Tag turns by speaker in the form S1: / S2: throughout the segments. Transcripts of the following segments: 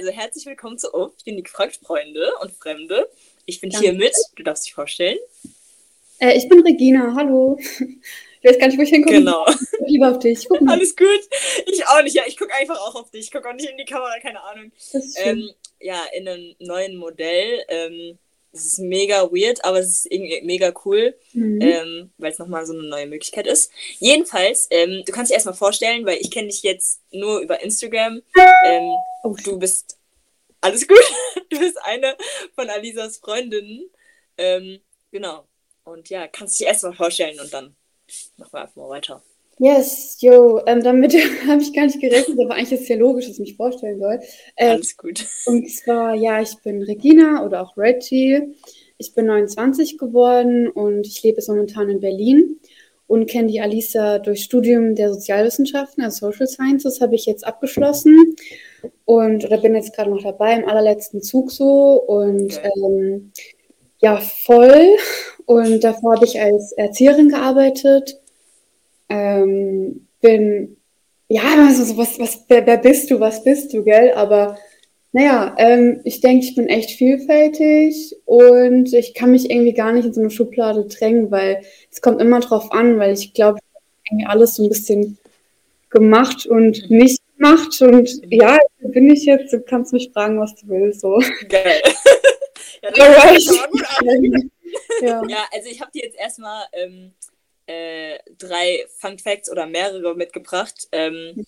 S1: also herzlich willkommen zu uns. Ich bin die Freunde und Fremde. Ich bin
S2: Danke.
S1: hier mit. Du darfst dich vorstellen.
S2: Äh, ich bin Regina, hallo. Ich weiß gar nicht, wo ich hinkomme.
S1: Genau.
S2: Ich liebe auf dich. Guck mal.
S1: Alles gut. Ich auch nicht. Ja, ich gucke einfach auch auf dich. Ich gucke auch nicht in die Kamera, keine Ahnung.
S2: Das ist schön.
S1: Ähm, ja, in einem neuen Modell. Ähm, es ist mega weird, aber es ist irgendwie mega cool,
S2: Mhm.
S1: ähm, weil es nochmal so eine neue Möglichkeit ist. Jedenfalls, ähm, du kannst dich erstmal vorstellen, weil ich kenne dich jetzt nur über Instagram. Ähm,
S2: oh,
S1: du bist alles gut. Du bist eine von Alisas Freundinnen. Ähm, genau. Und ja, kannst dich erstmal vorstellen und dann machen wir einfach mal weiter.
S2: yes, yo. Ähm, damit habe ich gar nicht gerechnet, aber eigentlich ist es ja logisch, dass ich mich vorstellen soll. Äh,
S1: Alles gut.
S2: und zwar, ja, ich bin Regina oder auch Reggie. Ich bin 29 geworden und ich lebe jetzt momentan in Berlin und kenne die Alisa durch Studium der Sozialwissenschaften, also Social Sciences, habe ich jetzt abgeschlossen und oder bin jetzt gerade noch dabei im allerletzten Zug so und ähm, ja, voll. Und davor habe ich als Erzieherin gearbeitet. Ähm, bin, ja, also so, was, was, wer, wer bist du, was bist du, gell? Aber naja, ähm, ich denke, ich bin echt vielfältig und ich kann mich irgendwie gar nicht in so eine Schublade drängen, weil es kommt immer drauf an, weil ich glaube, ich habe irgendwie alles so ein bisschen gemacht und nicht gemacht. Und ja, hier bin ich jetzt, du kannst mich fragen, was du willst. So.
S1: Geil. ja, an.
S2: Ja.
S1: Ja, also ich habe dir jetzt erstmal ähm, äh, drei Fun Facts oder mehrere mitgebracht. Ähm,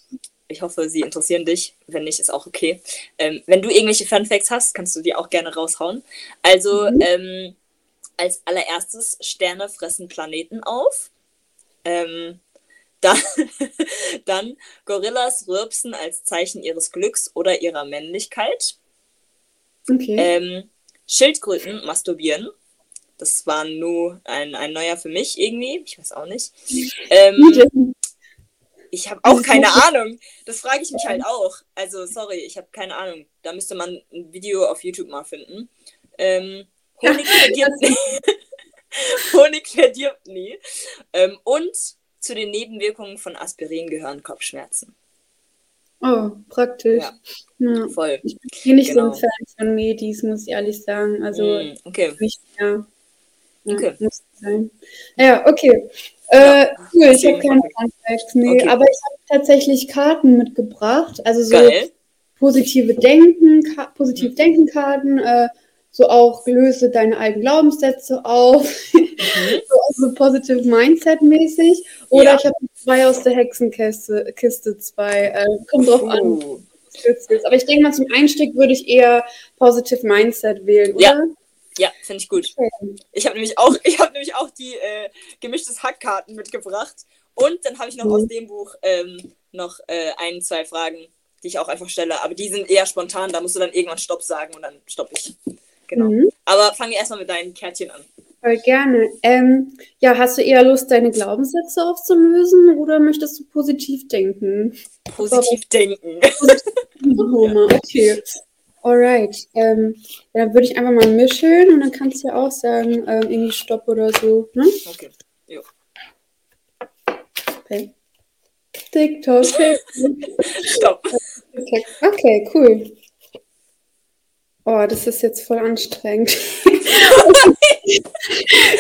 S1: ich hoffe, sie interessieren dich. Wenn nicht, ist auch okay. Ähm, wenn du irgendwelche Fun Facts hast, kannst du die auch gerne raushauen. Also
S2: Mhm.
S1: ähm, als allererstes, Sterne fressen Planeten auf. Ähm, dann, dann Gorillas rülpsen als Zeichen ihres Glücks oder ihrer Männlichkeit.
S2: Okay.
S1: Ähm, Schildkröten masturbieren. Das war nur ein, ein neuer für mich irgendwie. Ich weiß auch nicht. Ähm? Ich habe auch keine Ahnung. Das frage ich mich halt auch. Also, sorry, ich habe keine Ahnung. Da müsste man ein Video auf YouTube mal finden. Ähm, Honig verdirbt nie. Honig verdirbt nie. Ähm, und zu den Nebenwirkungen von Aspirin gehören Kopfschmerzen.
S2: Oh, praktisch.
S1: Ja.
S2: Ja.
S1: Voll.
S2: Ich bin nicht
S1: Genau.
S2: so ein Fan von Medis, muss ich ehrlich sagen. Also
S1: Mm, okay.
S2: nicht mehr. Ja,
S1: Okay.
S2: muss sein. Ja, okay. Äh, cool, ich habe keine
S1: frag
S2: Fun Facts, nee,
S1: Okay.
S2: aber ich habe tatsächlich Karten mitgebracht. Also so
S1: Geil.
S2: positive Denken, positiv Denken Karten, äh, so auch löse deine alten Glaubenssätze auf,
S1: Mhm.
S2: so also positive Mindset mäßig. Oder
S1: Ja.
S2: ich habe zwei aus der Hexenkiste, Kiste zwei. Äh, kommt drauf an,
S1: Uh.
S2: willst. Aber ich denke mal, zum Einstieg würde ich eher positive Mindset wählen, oder?
S1: Ja, finde ich gut.
S2: Okay.
S1: Ich habe nämlich auch, ich habe nämlich auch die äh, gemischtes Hackkarten mitgebracht. Und dann habe ich noch
S2: Mhm.
S1: aus dem Buch ähm, noch äh, ein, zwei Fragen, die ich auch einfach stelle. Aber die sind eher spontan, da musst du dann irgendwann Stopp sagen und dann stopp ich. Genau.
S2: Mhm.
S1: Aber fange erstmal mit deinen Kärtchen an.
S2: Voll gerne. Ähm, ja, hast du eher Lust, deine Glaubenssätze aufzulösen oder möchtest du positiv denken?
S1: Positiv denken.
S2: Homer, okay. Alright. Ähm, dann würde ich einfach mal mischen und dann kannst du ja auch sagen, ähm, irgendwie Stopp oder so. Ne?
S1: Okay.
S2: Okay. TikTok.
S1: Stopp.
S2: Okay, cool. Oh, das ist jetzt voll anstrengend.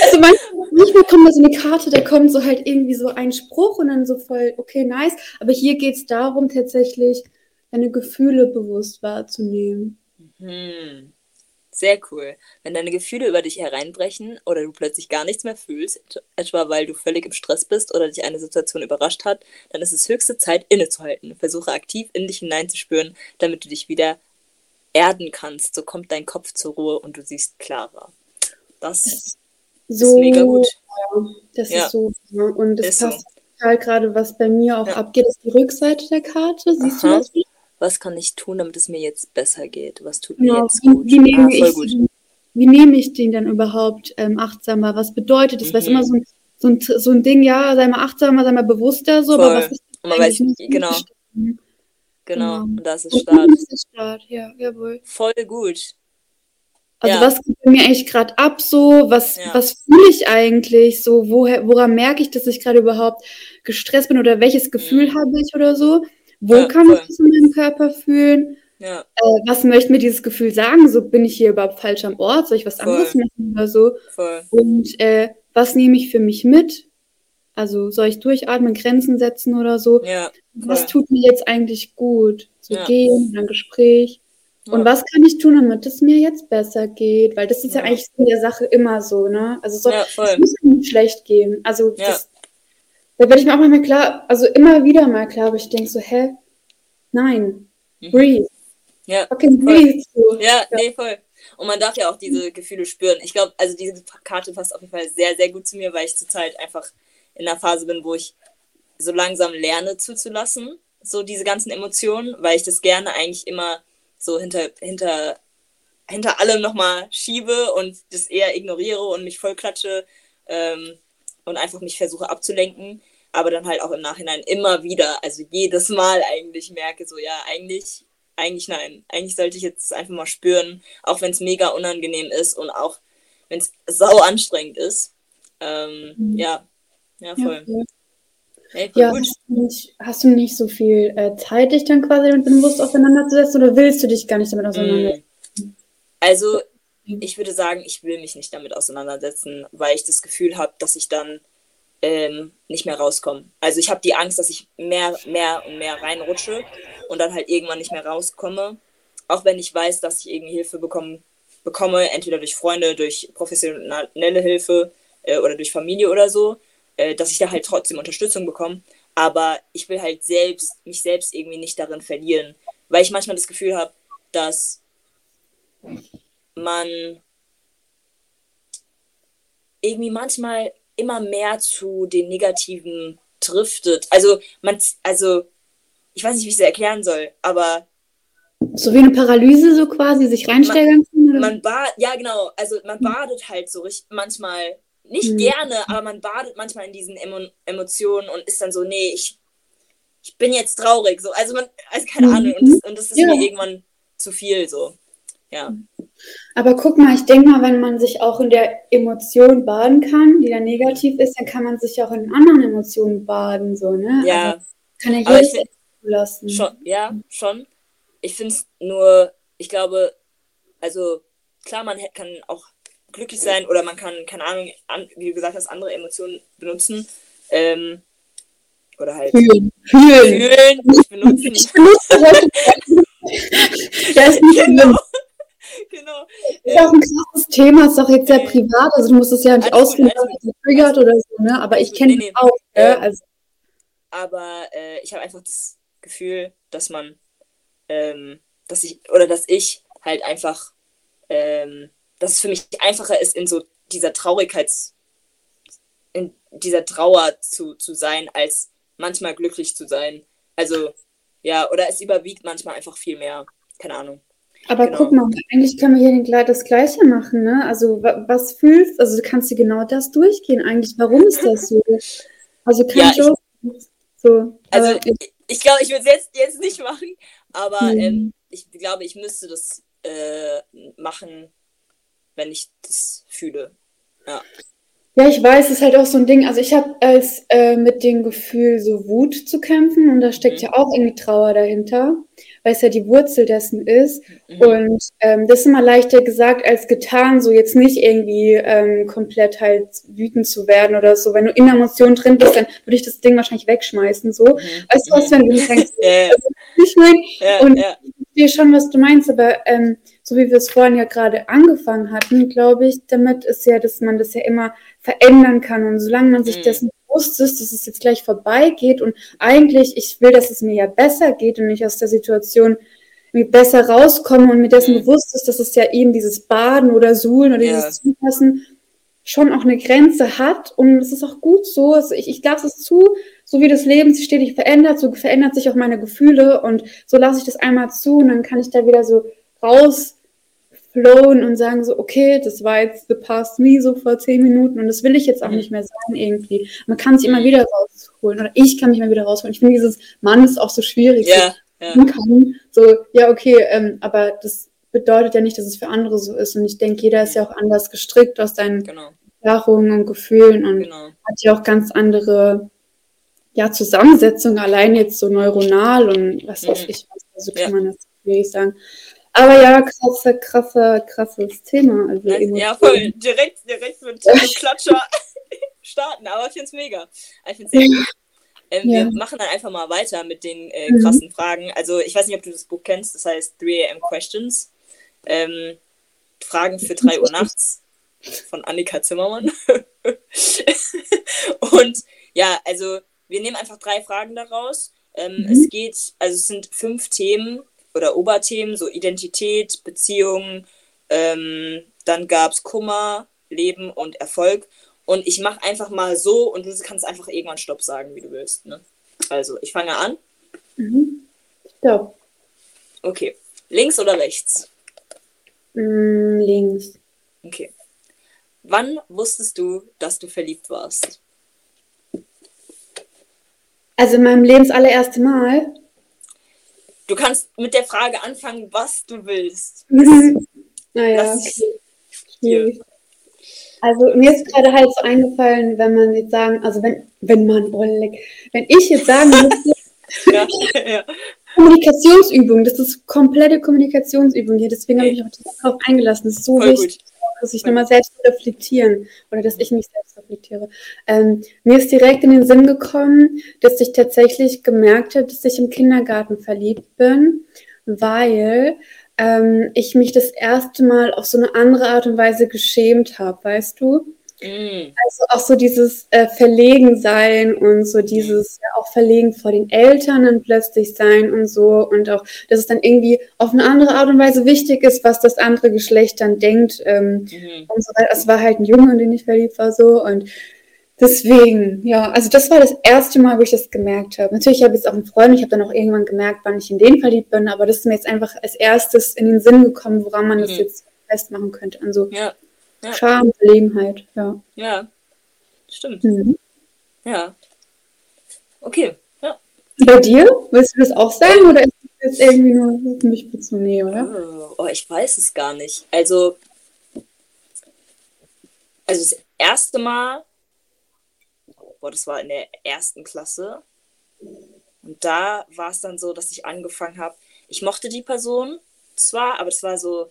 S2: also manchmal, manchmal kommt da so eine Karte, da kommt so halt irgendwie so ein Spruch und dann so voll, okay, nice. Aber hier geht es darum, tatsächlich deine Gefühle bewusst wahrzunehmen.
S1: Hm. Sehr cool. Wenn deine Gefühle über dich hereinbrechen oder du plötzlich gar nichts mehr fühlst, et- etwa weil du völlig im Stress bist oder dich eine Situation überrascht hat, dann ist es höchste Zeit, innezuhalten. Versuche aktiv in dich hineinzuspüren, damit du dich wieder erden kannst. So kommt dein Kopf zur Ruhe und du siehst klarer. Das ist
S2: So,
S1: mega gut.
S2: das
S1: Ja.
S2: ist so. Und es
S1: Ist so.
S2: passt total gerade, was bei mir auch
S1: Ja.
S2: abgeht, ist die Rückseite der Karte. Siehst
S1: Aha.
S2: du das?
S1: Was kann ich tun, damit es mir jetzt besser geht? Was tut mir
S2: Genau,
S1: jetzt
S2: wie,
S1: gut?
S2: wie, nehme
S1: Ah,
S2: ich,
S1: gut.
S2: wie nehme ich den dann überhaupt ähm, achtsamer? Was bedeutet das? Weil es
S1: Mhm.
S2: immer so ein, so, ein, so ein Ding, ja, sei mal achtsamer, sei mal bewusster, so, aber
S1: Voll.
S2: was ist
S1: Und man weiß?
S2: Muss
S1: genau, genau.
S2: Genau.
S1: Und da ist Start.
S2: das ist Start, ja, jawohl.
S1: Voll gut.
S2: Also
S1: Ja.
S2: was geht mir eigentlich gerade ab so? Was,
S1: Ja.
S2: was fühle ich eigentlich so? Woher, woran merke ich, dass ich gerade überhaupt gestresst bin oder welches Gefühl
S1: Mhm.
S2: habe ich oder so? Wo
S1: Ja,
S2: kann
S1: voll.
S2: ich das in meinem Körper fühlen?
S1: Ja,
S2: Äh, was möchte mir dieses Gefühl sagen? So bin ich hier überhaupt falsch am Ort? Soll ich was
S1: Voll.
S2: anderes machen oder so?
S1: voll.
S2: Und äh, was nehme ich für mich mit? Also soll ich durchatmen, Grenzen setzen oder so?
S1: Ja,
S2: Was tut mir jetzt eigentlich gut? So
S1: Ja.
S2: gehen, ein Gespräch. Und
S1: Ja.
S2: was kann ich tun, damit es mir jetzt besser geht? Weil das ist ja, eigentlich in der Sache immer so, ne? Also so,
S1: Ja,
S2: es muss nicht schlecht gehen. Also
S1: Ja.
S2: das, da werde ich mir auch manchmal klar, also immer wieder mal klar, aber ich denke so, hä? Nein,
S1: Mhm.
S2: breathe.
S1: Ja,
S2: Fucking
S1: voll.
S2: breathe. So.
S1: Ja, nee, voll. Und man darf ja auch diese Gefühle spüren. Ich glaube, also diese Karte passt auf jeden Fall sehr, sehr gut zu mir, weil ich zurzeit einfach in einer Phase bin, wo ich so langsam lerne zuzulassen, so diese ganzen Emotionen, weil ich das gerne eigentlich immer so hinter, hinter, hinter allem nochmal schiebe und das eher ignoriere und mich vollklatsche ähm, und einfach mich versuche abzulenken, aber dann halt auch im Nachhinein immer wieder, also jedes Mal eigentlich merke, so ja, eigentlich eigentlich nein. Eigentlich sollte ich jetzt einfach mal spüren, auch wenn es mega unangenehm ist und auch wenn es sau anstrengend ist. Ähm,
S2: Mhm.
S1: Ja, ja,
S2: Ja,
S1: voll.
S2: voll.
S1: Hey, voll
S2: Ja, hast du, nicht, hast du nicht so viel äh, Zeit, dich dann quasi damit bewusst auseinanderzusetzen oder willst du dich gar nicht damit auseinandersetzen?
S1: Mm. Also, ich würde sagen, ich will mich nicht damit auseinandersetzen, weil ich das Gefühl habe, dass ich dann ähm, nicht mehr rauskomme. Also ich habe die Angst, dass ich mehr, mehr und mehr reinrutsche und dann halt irgendwann nicht mehr rauskomme. Auch wenn ich weiß, dass ich irgendwie Hilfe bekomme, bekomme, entweder durch Freunde, durch professionelle Hilfe äh, oder durch Familie oder so, äh, dass ich da halt trotzdem Unterstützung bekomme. Aber ich will halt selbst, mich selbst irgendwie nicht darin verlieren, weil ich manchmal das Gefühl habe, dass man irgendwie manchmal immer mehr zu den Negativen driftet. Also man, also ich weiß nicht, wie ich es erklären soll, aber
S2: So wie eine Paralyse so quasi, sich reinsteigern
S1: man badet, ja genau, also man badet halt so richtig manchmal, nicht
S2: Mhm.
S1: gerne, aber man badet manchmal in diesen Emo Emotionen und ist dann so, nee, ich, ich bin jetzt traurig, so, also man, also keine
S2: Mhm.
S1: Ahnung, und das, und das ist
S2: Ja.
S1: mir irgendwann zu viel, so, ja.
S2: Aber guck mal, ich denke mal, wenn man sich auch in der Emotion baden kann, die dann negativ ist, dann kann man sich auch in anderen Emotionen baden, so, ne?
S1: Ja,
S2: Also, kann ja
S1: ich find-
S2: zulassen.
S1: Schon, ja, schon. Ich finde es nur, ich glaube, also klar, man kann auch glücklich sein oder man kann, keine Ahnung, an, wie du gesagt hast, andere Emotionen benutzen. Ähm, oder halt
S2: Fühlen. Fühlen.
S1: fühlen, nicht benutzen.
S2: Ich benutze ja, ist nicht
S1: genau. Genau.
S2: Ist auch ein krasses Thema, ist auch jetzt sehr
S1: Äh,
S2: privat, also du musst es ja nicht
S1: gut,
S2: ausführen, dich triggert oder so, ne? Aber ich kenne
S1: nee,
S2: auch,
S1: nee.
S2: ne?
S1: Ähm,
S2: Also,
S1: Aber äh, ich habe einfach das Gefühl, dass man, ähm, dass ich, oder dass ich halt einfach, ähm, dass es für mich einfacher ist, in so dieser Traurigkeits, in dieser Trauer zu, zu sein, als manchmal glücklich zu sein. Also, ja, oder es überwiegt manchmal einfach viel mehr. Keine Ahnung.
S2: Aber
S1: genau.
S2: guck mal, eigentlich können wir hier den, das Gleiche machen, ne? Also, wa was fühlst, also du kannst dir genau das durchgehen eigentlich. Warum ist das so? Also, kein
S1: Ja, ich-
S2: Joke. So,
S1: Also, ich, ich glaube, ich würde es jetzt, jetzt nicht machen, aber
S2: Mhm.
S1: ähm, ich glaube, ich müsste das äh, machen, wenn ich das fühle.
S2: Ja, ich weiß, es ist halt auch so ein Ding. Also ich habe als äh, mit dem Gefühl, so Wut zu kämpfen und da steckt
S1: Mhm.
S2: ja auch irgendwie Trauer dahinter, weil es ja die Wurzel dessen ist.
S1: Mhm.
S2: Und ähm, das ist immer leichter gesagt als getan, so jetzt nicht irgendwie ähm, komplett halt wütend zu werden oder so. Wenn du in der Emotion drin bist, dann würde ich das Ding wahrscheinlich wegschmeißen. So,
S1: Mhm.
S2: weißt du was, wenn du denkst,
S1: ja,
S2: ich meine,
S1: ja,
S2: Und- ich verstehe schon, was du meinst, aber ähm, so wie wir es vorhin ja gerade angefangen hatten, glaube ich, damit ist ja, dass man das ja immer verändern kann. Und solange man sich
S1: Mhm.
S2: dessen bewusst ist, dass es jetzt gleich vorbeigeht und eigentlich, ich will, dass es mir ja besser geht und ich aus der Situation besser rauskomme und mir dessen
S1: Mhm.
S2: bewusst ist, dass es ja eben dieses Baden oder Suhlen oder
S1: Ja.
S2: dieses Zulassen schon auch eine Grenze hat und es ist auch gut so. Also ich, ich darf es zu, so wie das Leben sich stetig verändert, so verändert sich auch meine Gefühle und so lasse ich das einmal zu und dann kann ich da wieder so rausflowen und sagen so, okay, das war jetzt the past me so vor zehn Minuten und das will ich jetzt auch mhm. nicht mehr sein irgendwie. Man kann sich immer mhm. wieder rausholen oder ich kann mich immer wieder rausholen. Ich finde dieses Mann ist auch so schwierig.
S1: Ja, so,
S2: ja. Kann, so, ja, okay, ähm, aber das bedeutet ja nicht, dass es für andere so ist und ich denke, jeder ist ja auch anders gestrickt aus seinen genau. Erfahrungen und Gefühlen und genau. hat ja auch ganz andere ja, Zusammensetzung, allein jetzt so neuronal und was weiß mhm. ich, also kann ja. man das schwierig sagen. Aber ja, krasse, krasse, krasses Thema. Also
S1: ja, voll. Direkt, direkt mit Klatscher starten, aber ich finde es mega. Ich finde sehr gut. Ähm, ja. Wir machen dann einfach mal weiter mit den äh, mhm. krassen mhm. Fragen. Also, ich weiß nicht, ob du das Buch kennst, das heißt 3 AM Questions. Ähm, Fragen für 3 Uhr nachts von Annika Zimmermann. und ja, also wir nehmen einfach drei Fragen daraus. Ähm, mhm. Es geht, also es sind fünf Themen oder Oberthemen, so Identität, Beziehung, ähm, dann gab es Kummer, Leben und Erfolg. Und ich mache einfach mal so und du kannst einfach irgendwann Stopp sagen, wie du willst. Ne? Also, ich fange an.
S2: Mhm. Stopp.
S1: Okay. Links oder rechts?
S2: Mm, links.
S1: Okay. Wann wusstest du, dass du verliebt warst?
S2: Also in meinem Lebens allererste Mal.
S1: Du kannst mit der Frage anfangen, was du willst.
S2: naja, okay. Also mir ist gerade halt so eingefallen, wenn man jetzt sagen, also wenn, wenn man, oh, wenn ich jetzt sagen müsste, ja, ja. Kommunikationsübung, das ist komplette Kommunikationsübung hier, deswegen habe ich mich auch darauf eingelassen. Das ist so Voll wichtig. Gut dass ich nochmal selbst reflektieren oder dass ich mich selbst reflektiere. Ähm, mir ist direkt in den Sinn gekommen, dass ich tatsächlich gemerkt habe, dass ich im Kindergarten verliebt bin, weil ähm, ich mich das erste Mal auf so eine andere Art und Weise geschämt habe, weißt du? Mhm. Also auch so dieses äh, Verlegen sein und so dieses ja, auch Verlegen vor den Eltern dann plötzlich sein und so und auch, dass es dann irgendwie auf eine andere Art und Weise wichtig ist, was das andere Geschlecht dann denkt. Ähm, mhm. und so Es war halt ein Junge, in den ich verliebt war so und deswegen, ja, also das war das erste Mal, wo ich das gemerkt habe. Natürlich habe ich jetzt auch einen Freund, ich habe dann auch irgendwann gemerkt, wann ich in den verliebt bin, aber das ist mir jetzt einfach als erstes in den Sinn gekommen, woran man mhm. das jetzt festmachen könnte. Also ja. Ja. Charme, Verlegenheit, ja.
S1: Ja, stimmt. Mhm. Ja. Okay, ja.
S2: Bei dir? Willst du das auch sagen oder ist das jetzt irgendwie nur für mich bezogen, nee, oder?
S1: Oh, oh, ich weiß es gar nicht. Also, also das erste Mal, boah, das war in der ersten Klasse. Und da war es dann so, dass ich angefangen habe, ich mochte die Person zwar, aber es war so,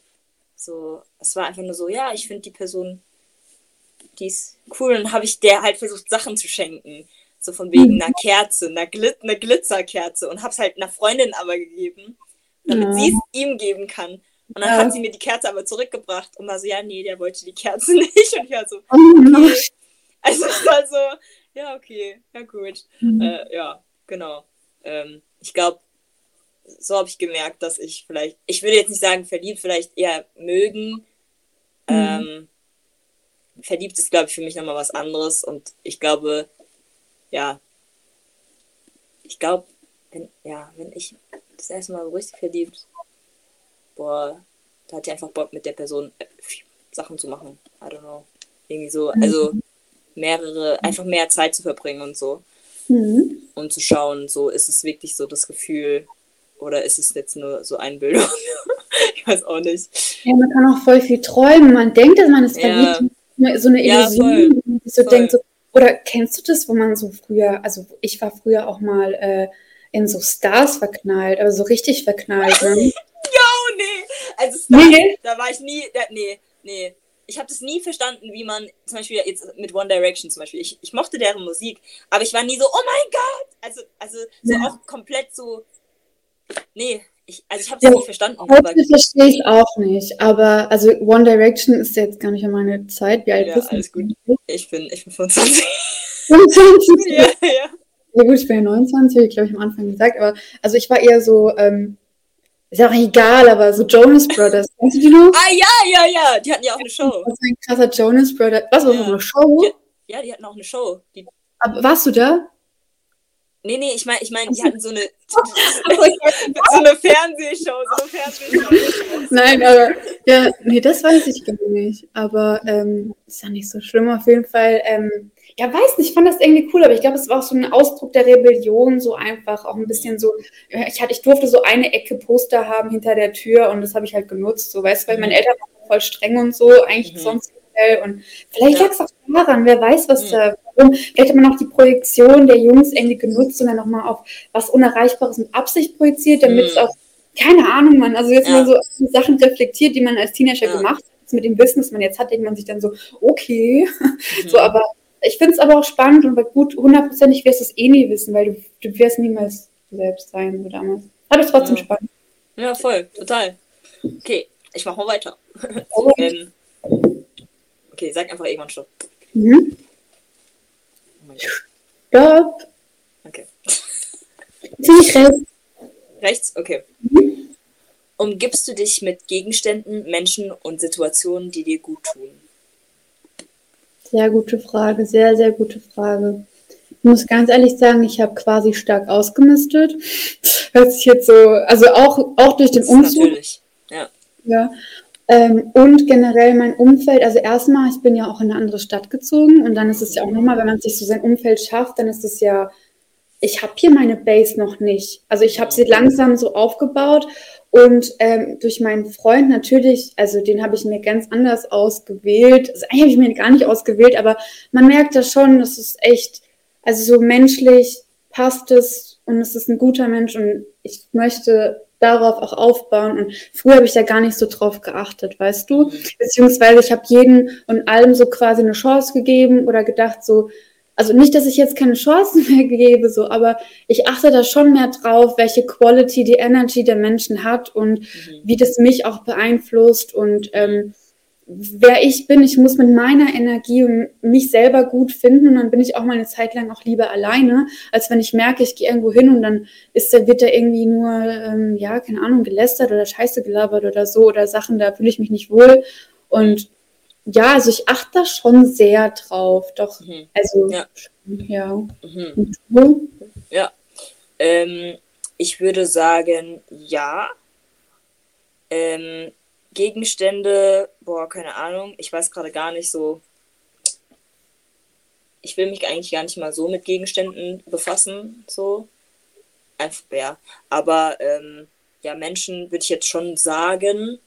S1: so, es war einfach nur so, ja, ich finde die Person, die ist cool. Und habe ich der halt versucht, Sachen zu schenken. So von wegen einer Kerze, einer, Glit einer Glitzerkerze. Und habe es halt einer Freundin aber gegeben, damit ja. sie es ihm geben kann. Und dann ja. hat sie mir die Kerze aber zurückgebracht und war so, ja, nee, der wollte die Kerze nicht. Und ich war so, okay. Also es war so, ja, okay, ja gut. Mhm. Äh, ja, genau. Ähm, ich glaube, so habe ich gemerkt, dass ich vielleicht, ich würde jetzt nicht sagen verliebt, vielleicht eher mögen. Mhm. Ähm, verliebt ist, glaube ich, für mich nochmal was anderes und ich glaube, ja, ich glaube, wenn, ja, wenn ich das erste Mal richtig verliebt, boah, da hatte ich einfach Bock mit der Person äh, Sachen zu machen. I don't know. Irgendwie so, mhm. also mehrere, einfach mehr Zeit zu verbringen und so. Mhm. Um zu schauen, so ist es wirklich so das Gefühl, oder ist es jetzt nur so Einbildung? ich weiß auch nicht.
S2: Ja, man kann auch voll viel träumen. Man denkt, dass man es ja. verliebt. So eine Illusion, ja, die so voll. denkt, so, oder kennst du das, wo man so früher, also ich war früher auch mal äh, in so Stars verknallt, aber so richtig verknallt. Ne?
S1: Jo, nee. Also Stars, nee. da war ich nie, da, nee, nee. Ich habe das nie verstanden, wie man, zum Beispiel jetzt mit One Direction zum Beispiel, ich, ich mochte deren Musik, aber ich war nie so, oh mein Gott! Also, also so ja. auch komplett so Nee, ich, also ich habe es ja, nicht verstanden.
S2: Heute verstehe ich es auch nicht. Aber also One Direction ist jetzt gar nicht an meine Zeit. Wie alt
S1: ja,
S2: bist
S1: du? alles gut. Ich bin, ich bin 25.
S2: 25? ja, ja. Ja gut, ich bin ja 29, habe ich glaube ich am Anfang gesagt. Aber also ich war eher so, ähm, ist ja auch egal, aber so Jonas Brothers.
S1: Kennst du die noch? Ah ja, ja, ja. Die hatten ja auch eine Show.
S2: Das ist ein krasser Jonas Brothers. Was, war ja. noch eine Show?
S1: Ja, die hatten auch eine Show. Die...
S2: Aber warst du da?
S1: Nee, nee, ich meine, ich mein, die hatten so eine, so eine Fernsehshow, so eine Fernsehshow.
S2: Nein, aber ja, nee, das weiß ich gar nicht. Aber ähm, ist ja nicht so schlimm auf jeden Fall. Ähm, ja, weiß nicht, ich fand das irgendwie cool, aber ich glaube, es war auch so ein Ausdruck der Rebellion, so einfach, auch ein bisschen so, ich hatte, ich durfte so eine Ecke Poster haben hinter der Tür und das habe ich halt genutzt, so, weißt du, weil meine mhm. Eltern waren voll streng und so, eigentlich mhm. sonst und vielleicht ja. lag es auch daran, wer weiß, was mhm. da, warum. Vielleicht hat man auch die Projektion der Jungs irgendwie genutzt und dann nochmal auf was Unerreichbares mit Absicht projiziert, damit es mhm. auch, keine Ahnung, man, also jetzt ja. mal so Sachen reflektiert, die man als Teenager ja. gemacht hat, mit dem Wissen, das man jetzt hat, denkt man sich dann so, okay, mhm. so, aber ich finde es aber auch spannend und gut, hundertprozentig wirst du es eh nie wissen, weil du, du wirst niemals selbst sein, wie damals. Aber trotzdem ja. spannend.
S1: Ja, voll, total. Okay, ich mache mal weiter. Ähm, okay, sag einfach irgendwann Stopp. Mhm.
S2: Oh Stopp.
S1: Okay.
S2: Ziemlich rechts.
S1: Rechts? Okay. Mhm. Umgibst du dich mit Gegenständen, Menschen und Situationen, die dir gut tun?
S2: Sehr gute Frage, sehr, sehr gute Frage. Ich muss ganz ehrlich sagen, ich habe quasi stark ausgemistet. Hört sich jetzt so, also auch, auch durch den Umzug. Natürlich, ja. Ja. Ähm, und generell mein Umfeld, also erstmal, ich bin ja auch in eine andere Stadt gezogen und dann ist es ja auch nochmal, wenn man sich so sein Umfeld schafft, dann ist es ja, ich habe hier meine Base noch nicht. Also ich habe sie langsam so aufgebaut und ähm, durch meinen Freund natürlich, also den habe ich mir ganz anders ausgewählt. Also eigentlich habe ich mir gar nicht ausgewählt, aber man merkt da schon, das ist echt, also so menschlich passt es und es ist ein guter Mensch und ich möchte darauf auch aufbauen. Und früher habe ich da gar nicht so drauf geachtet, weißt du? Beziehungsweise ich habe jedem und allem so quasi eine Chance gegeben oder gedacht so, also nicht, dass ich jetzt keine Chancen mehr gebe, so, aber ich achte da schon mehr drauf, welche Quality die Energy der Menschen hat und mhm. wie das mich auch beeinflusst und ähm, wer ich bin. Ich muss mit meiner Energie und mich selber gut finden und dann bin ich auch mal eine Zeit lang auch lieber alleine, als wenn ich merke, ich gehe irgendwo hin und dann ist wird da irgendwie nur, ähm, ja, keine Ahnung, gelästert oder Scheiße gelabert oder so oder Sachen, da fühle ich mich nicht wohl und ja, also ich achte da schon sehr drauf. Doch, mhm. also ja. Ja.
S1: Mhm. Ja. Ähm, ich würde sagen, ja. Ähm, Gegenstände, boah, keine Ahnung. Ich weiß gerade gar nicht so. Ich will mich eigentlich gar nicht mal so mit Gegenständen befassen, so. Einfach, ja. Aber ähm, ja, Menschen würde ich jetzt schon sagen,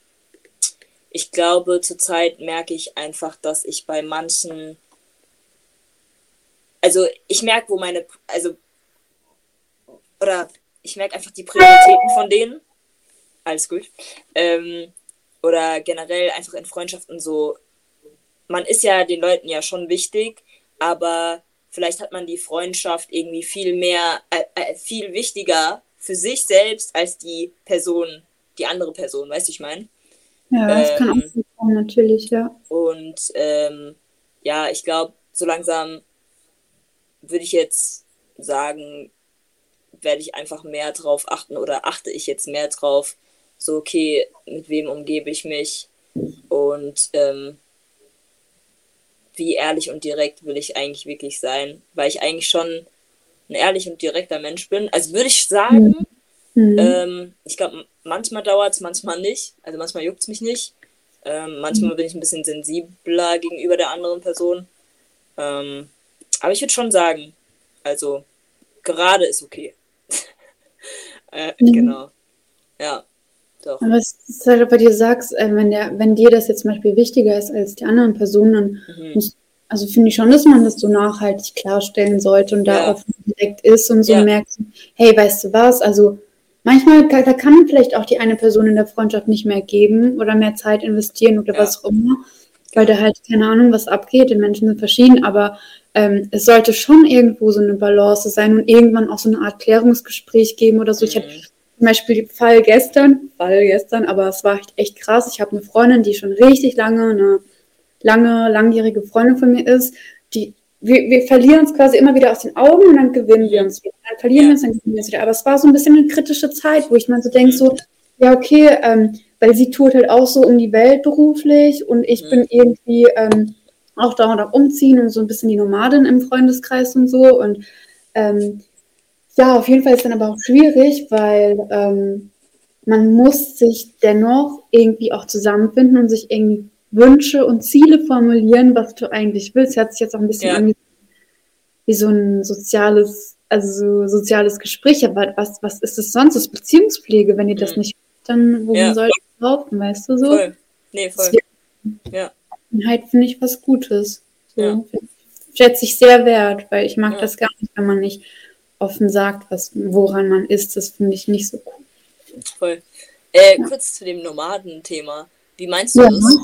S1: ich glaube, zurzeit merke ich einfach, dass ich bei manchen, also ich merke, wo meine, also, oder ich merke einfach die Prioritäten von denen. Alles gut. Ähm, oder generell einfach in Freundschaften so, man ist ja den Leuten ja schon wichtig, aber vielleicht hat man die Freundschaft irgendwie viel mehr, äh, äh, viel wichtiger für sich selbst als die Person, die andere Person, weißt du, ich meine?
S2: Ja, das ähm, kann auch so kommen, natürlich, ja.
S1: Und ähm, ja, ich glaube, so langsam würde ich jetzt sagen, werde ich einfach mehr drauf achten oder achte ich jetzt mehr drauf, so, okay, mit wem umgebe ich mich und ähm, wie ehrlich und direkt will ich eigentlich wirklich sein, weil ich eigentlich schon ein ehrlich und direkter Mensch bin. Also würde ich sagen, mhm. Mhm. Ähm, ich glaube, manchmal dauert es, manchmal nicht. Also manchmal juckt es mich nicht. Ähm, manchmal mhm. bin ich ein bisschen sensibler gegenüber der anderen Person. Ähm, aber ich würde schon sagen, also gerade ist okay. äh, mhm. Genau. Ja.
S2: Doch. Aber es ist halt, bei dir sagst, äh, wenn, der, wenn dir das jetzt zum Beispiel wichtiger ist als die anderen Personen, mhm. musst, also finde ich schon, dass man das so nachhaltig klarstellen sollte und ja. da offen direkt ist und so ja. merkt, hey, weißt du was, also manchmal da kann vielleicht auch die eine Person in der Freundschaft nicht mehr geben oder mehr Zeit investieren oder ja. was auch immer, weil da halt keine Ahnung, was abgeht. Die Menschen sind verschieden, aber ähm, es sollte schon irgendwo so eine Balance sein und irgendwann auch so eine Art Klärungsgespräch geben oder so. Mhm. Ich hatte zum Beispiel Fall gestern, Fall gestern, aber es war echt, echt krass. Ich habe eine Freundin, die schon richtig lange, eine lange, langjährige Freundin von mir ist, die wir, wir verlieren uns quasi immer wieder aus den Augen und dann gewinnen wir uns wieder. Dann verlieren wir uns, dann gewinnen wir uns wieder. Aber es war so ein bisschen eine kritische Zeit, wo ich mal so denke, so, ja, okay, ähm, weil sie tut halt auch so um die Welt beruflich und ich mhm. bin irgendwie ähm, auch dauernd am Umziehen und so ein bisschen die Nomadin im Freundeskreis und so. Und ähm, ja, auf jeden Fall ist dann aber auch schwierig, weil ähm, man muss sich dennoch irgendwie auch zusammenfinden und sich irgendwie Wünsche und Ziele formulieren, was du eigentlich willst. Hört sich jetzt auch ein bisschen ja. wie so ein soziales, also so soziales Gespräch. Aber was, was ist es sonst? Das ist Beziehungspflege. Wenn ihr das mhm. nicht dann wohin ja. soll ich behaupten, weißt du so? Voll. Nee, voll. Ja. Halt finde ich was Gutes. So, ja. Schätze ich sehr wert, weil ich mag ja. das gar nicht, wenn man nicht offen sagt, was, woran man ist. Das finde ich nicht so cool.
S1: Voll. Äh, ja. Kurz zu dem Nomaden-Thema. Wie meinst du ja. das?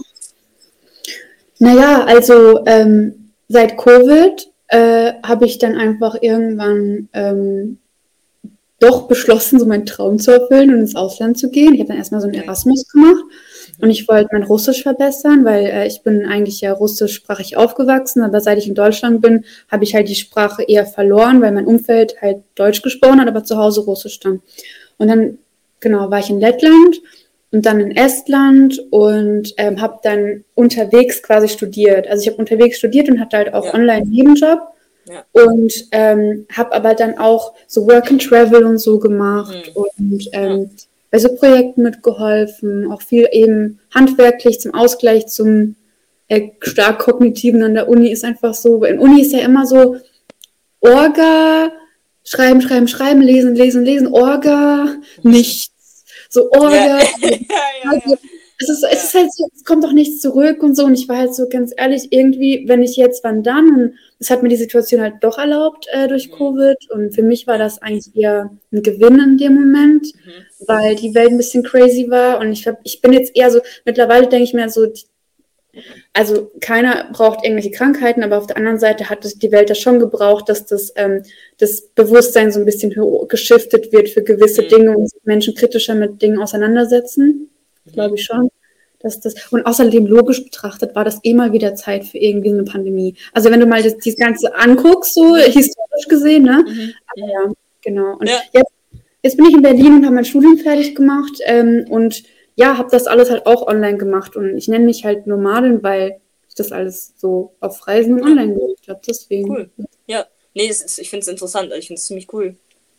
S2: Naja, also ähm, seit Covid äh, habe ich dann einfach irgendwann ähm, doch beschlossen, so meinen Traum zu erfüllen und ins Ausland zu gehen. Ich habe dann erstmal so einen Erasmus gemacht und ich wollte mein Russisch verbessern, weil äh, ich bin eigentlich ja russischsprachig aufgewachsen, aber seit ich in Deutschland bin, habe ich halt die Sprache eher verloren, weil mein Umfeld halt Deutsch gesprochen hat, aber zu Hause Russisch dann. Und dann, genau, war ich in Lettland und dann in Estland und ähm, habe dann unterwegs quasi studiert. Also ich habe unterwegs studiert und hatte halt auch ja. online Nebenjob. Ja. Und ähm, habe aber dann auch so Work and Travel und so gemacht mhm. und ähm, bei so Projekten mitgeholfen, auch viel eben handwerklich zum Ausgleich zum äh, stark kognitiven an der Uni ist einfach so, in Uni ist ja immer so Orga, schreiben, schreiben, schreiben, lesen, lesen, lesen, Orga, nichts. So Orga. Ja. ja, ja, es ist, es ist halt so, es kommt doch nichts zurück und so. Und ich war halt so ganz ehrlich, irgendwie, wenn ich jetzt, wann dann? Es hat mir die Situation halt doch erlaubt äh, durch mhm. Covid. Und für mich war das eigentlich eher ein Gewinn in dem Moment, mhm. weil die Welt ein bisschen crazy war. Und ich, hab, ich bin jetzt eher so, mittlerweile denke ich mir so, also keiner braucht irgendwelche Krankheiten, aber auf der anderen Seite hat die Welt das schon gebraucht, dass das, ähm, das Bewusstsein so ein bisschen geschiftet wird für gewisse mhm. Dinge und Menschen kritischer mit Dingen auseinandersetzen glaube ich schon. Dass das, und außerdem logisch betrachtet war das eh mal wieder Zeit für irgendwie eine Pandemie. Also wenn du mal das, das Ganze anguckst, so historisch gesehen, ne? Mhm. Aber ja, genau. Und ja. Jetzt, jetzt bin ich in Berlin und habe mein Studium fertig gemacht ähm, und ja, habe das alles halt auch online gemacht und ich nenne mich halt Nomadin, weil ich das alles so auf Reisen online gemacht habe. Deswegen.
S1: Cool. Ja, nee, ist, ich finde es interessant. Ich finde es ziemlich cool,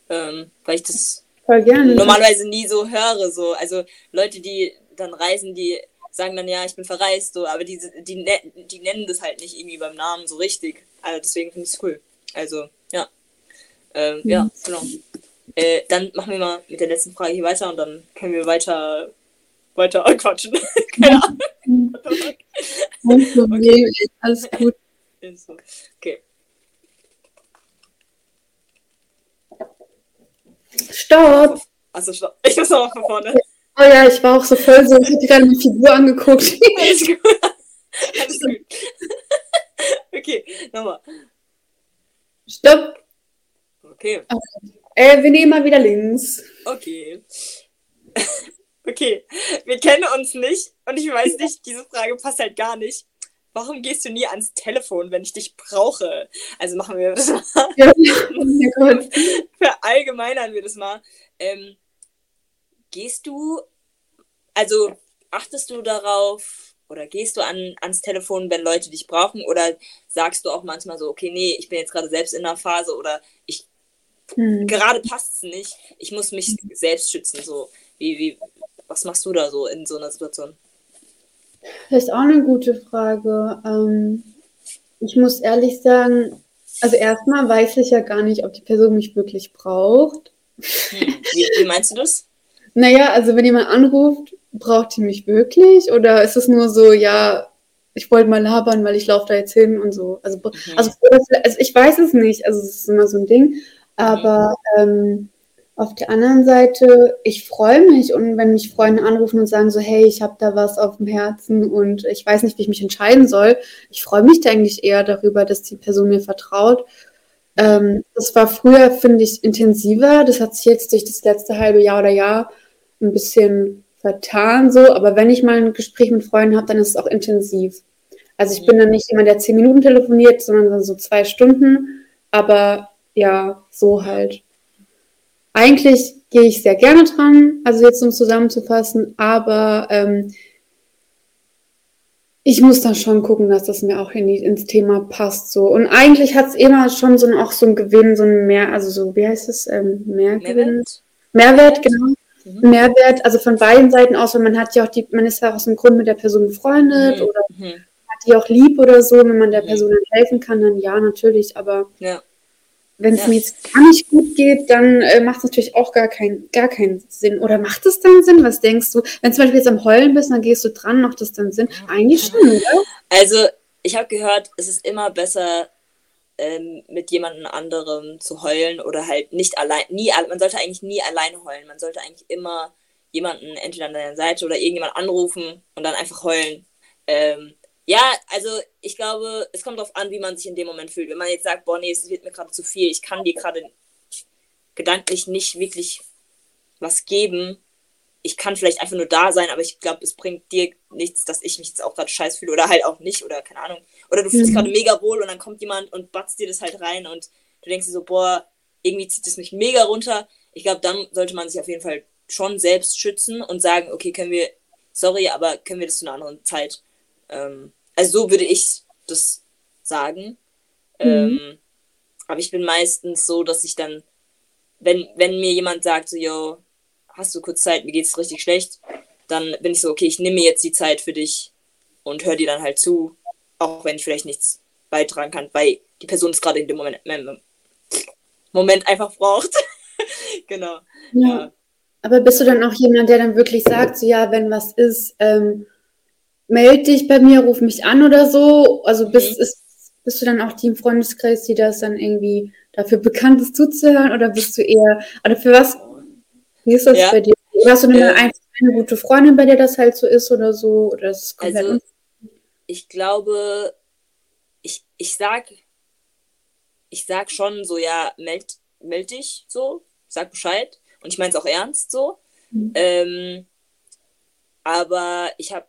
S1: ähm, weil ich das
S2: Voll gerne.
S1: normalerweise nie so höre. So. Also Leute, die dann reisen, die sagen dann, ja, ich bin verreist, so, aber die, die, ne, die nennen das halt nicht irgendwie beim Namen so richtig. Also deswegen finde ich es cool. Also, ja. Ähm, mhm. Ja, genau. Äh, dann machen wir mal mit der letzten Frage hier weiter und dann können wir weiter weiter anquatschen. Keine Ahnung.
S2: okay. Alles gut.
S1: Okay.
S2: Stopp!
S1: Also stopp. Ich muss nochmal von vorne.
S2: Oh ja, ich war auch so voll so, ich habe gerade eine Figur angeguckt. Alles gut.
S1: Alles gut. okay, nochmal.
S2: Stopp.
S1: Okay.
S2: Äh, wir nehmen mal wieder links.
S1: Okay. okay, wir kennen uns nicht und ich weiß nicht, diese Frage passt halt gar nicht. Warum gehst du nie ans Telefon, wenn ich dich brauche? Also machen wir das mal. Ja, oh Verallgemeinern wir das mal. Ähm, gehst du, also achtest du darauf oder gehst du an, ans Telefon, wenn Leute dich brauchen oder sagst du auch manchmal so, okay, nee, ich bin jetzt gerade selbst in einer Phase oder ich hm. gerade passt es nicht, ich muss mich selbst schützen, so wie, wie, was machst du da so in so einer Situation?
S2: Das ist auch eine gute Frage. Ähm, ich muss ehrlich sagen, also erstmal weiß ich ja gar nicht, ob die Person mich wirklich braucht.
S1: Hm. Wie, wie meinst du das?
S2: Naja, also wenn jemand anruft, braucht die mich wirklich? Oder ist es nur so, ja, ich wollte mal labern, weil ich laufe da jetzt hin und so. Also, mhm. also, also, ich weiß es nicht, also es ist immer so ein Ding. Aber ähm, auf der anderen Seite, ich freue mich und wenn mich Freunde anrufen und sagen so, hey, ich habe da was auf dem Herzen und ich weiß nicht, wie ich mich entscheiden soll, ich freue mich da eigentlich eher darüber, dass die Person mir vertraut ähm, das war früher, finde ich, intensiver. Das hat sich jetzt durch das letzte halbe Jahr oder Jahr ein bisschen vertan so. Aber wenn ich mal ein Gespräch mit Freunden habe, dann ist es auch intensiv. Also ich bin dann nicht jemand, der zehn Minuten telefoniert, sondern so zwei Stunden. Aber ja, so halt. Eigentlich gehe ich sehr gerne dran, also jetzt um zusammenzufassen, aber ähm, ich muss dann schon gucken, dass das mir auch in ins Thema passt. So. Und eigentlich hat es immer schon so ein, auch so ein Gewinn, so ein Mehr, also so, wie heißt es? Ähm, Mehrgewinn? Mehrwert, Mehrwert genau. Mhm. Mehrwert, also von beiden Seiten aus, weil man hat ja auch die, man ist ja aus dem Grund mit der Person befreundet mhm. oder mhm. hat die auch lieb oder so, wenn man der mhm. Person dann helfen kann, dann ja, natürlich, aber ja. wenn es ja. mir jetzt gar nicht gut geht, dann äh, macht es natürlich auch gar, kein, gar keinen Sinn. Oder macht es dann Sinn? Was denkst du? Wenn du zum Beispiel jetzt am Heulen bist, dann gehst du dran, macht das dann Sinn? Eigentlich schon, oder?
S1: Also, ich habe gehört, es ist immer besser, ähm, mit jemandem anderem zu heulen oder halt nicht allein, nie, man sollte eigentlich nie alleine heulen. Man sollte eigentlich immer jemanden entweder an deiner Seite oder irgendjemand anrufen und dann einfach heulen. Ähm, ja, also ich glaube, es kommt darauf an, wie man sich in dem Moment fühlt. Wenn man jetzt sagt, boah, nee, es wird mir gerade zu viel, ich kann dir gerade gedanklich nicht wirklich was geben, ich kann vielleicht einfach nur da sein, aber ich glaube, es bringt dir nichts, dass ich mich jetzt auch gerade scheiß fühle oder halt auch nicht oder keine Ahnung. Oder du fühlst mhm. gerade mega wohl und dann kommt jemand und batzt dir das halt rein und du denkst dir so, boah, irgendwie zieht es mich mega runter. Ich glaube, dann sollte man sich auf jeden Fall schon selbst schützen und sagen, okay, können wir, sorry, aber können wir das zu einer anderen Zeit. Ähm, also so würde ich das sagen. Mhm. Ähm, aber ich bin meistens so, dass ich dann, wenn, wenn mir jemand sagt, so, yo, hast du kurz Zeit, mir geht's richtig schlecht, dann bin ich so, okay, ich nehme mir jetzt die Zeit für dich und höre dir dann halt zu, auch wenn ich vielleicht nichts beitragen kann, weil die Person es gerade in dem Moment, Moment einfach braucht. genau. Ja. ja.
S2: Aber bist du dann auch jemand, der dann wirklich sagt, so ja, wenn was ist, ähm, meld dich bei mir, ruf mich an oder so? Also bist, mhm. ist, bist du dann auch die im Freundeskreis, die das dann irgendwie dafür bekannt ist zuzuhören oder bist du eher, oder für was wie ist das ja. bei dir? Hast du denn äh, eine gute Freundin, bei der das halt so ist oder so? Oder ist
S1: also, ich glaube, ich, ich sag, ich sag schon so, ja, meld, meld dich so, sag Bescheid. Und ich meine es auch ernst so. Mhm. Ähm, aber ich habe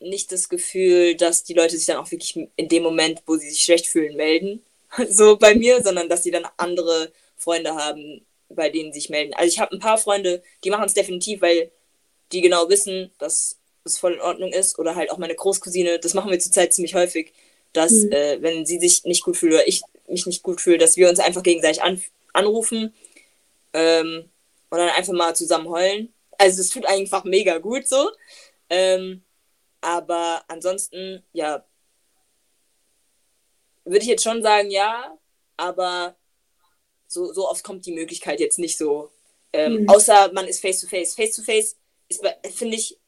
S1: nicht das Gefühl, dass die Leute sich dann auch wirklich in dem Moment, wo sie sich schlecht fühlen, melden. So bei mir, sondern dass sie dann andere Freunde haben, bei denen sich melden. Also ich habe ein paar Freunde, die machen es definitiv, weil die genau wissen, dass es voll in Ordnung ist. Oder halt auch meine Großcousine, das machen wir zurzeit ziemlich häufig, dass mhm. äh, wenn sie sich nicht gut fühlt oder ich mich nicht gut fühle, dass wir uns einfach gegenseitig an, anrufen ähm, und dann einfach mal zusammen heulen. Also es tut einfach mega gut so. Ähm, aber ansonsten, ja, würde ich jetzt schon sagen, ja, aber so, so oft kommt die Möglichkeit jetzt nicht so. Ähm, mhm. Außer man ist face-to-face. Face-to-face ist, finde ich,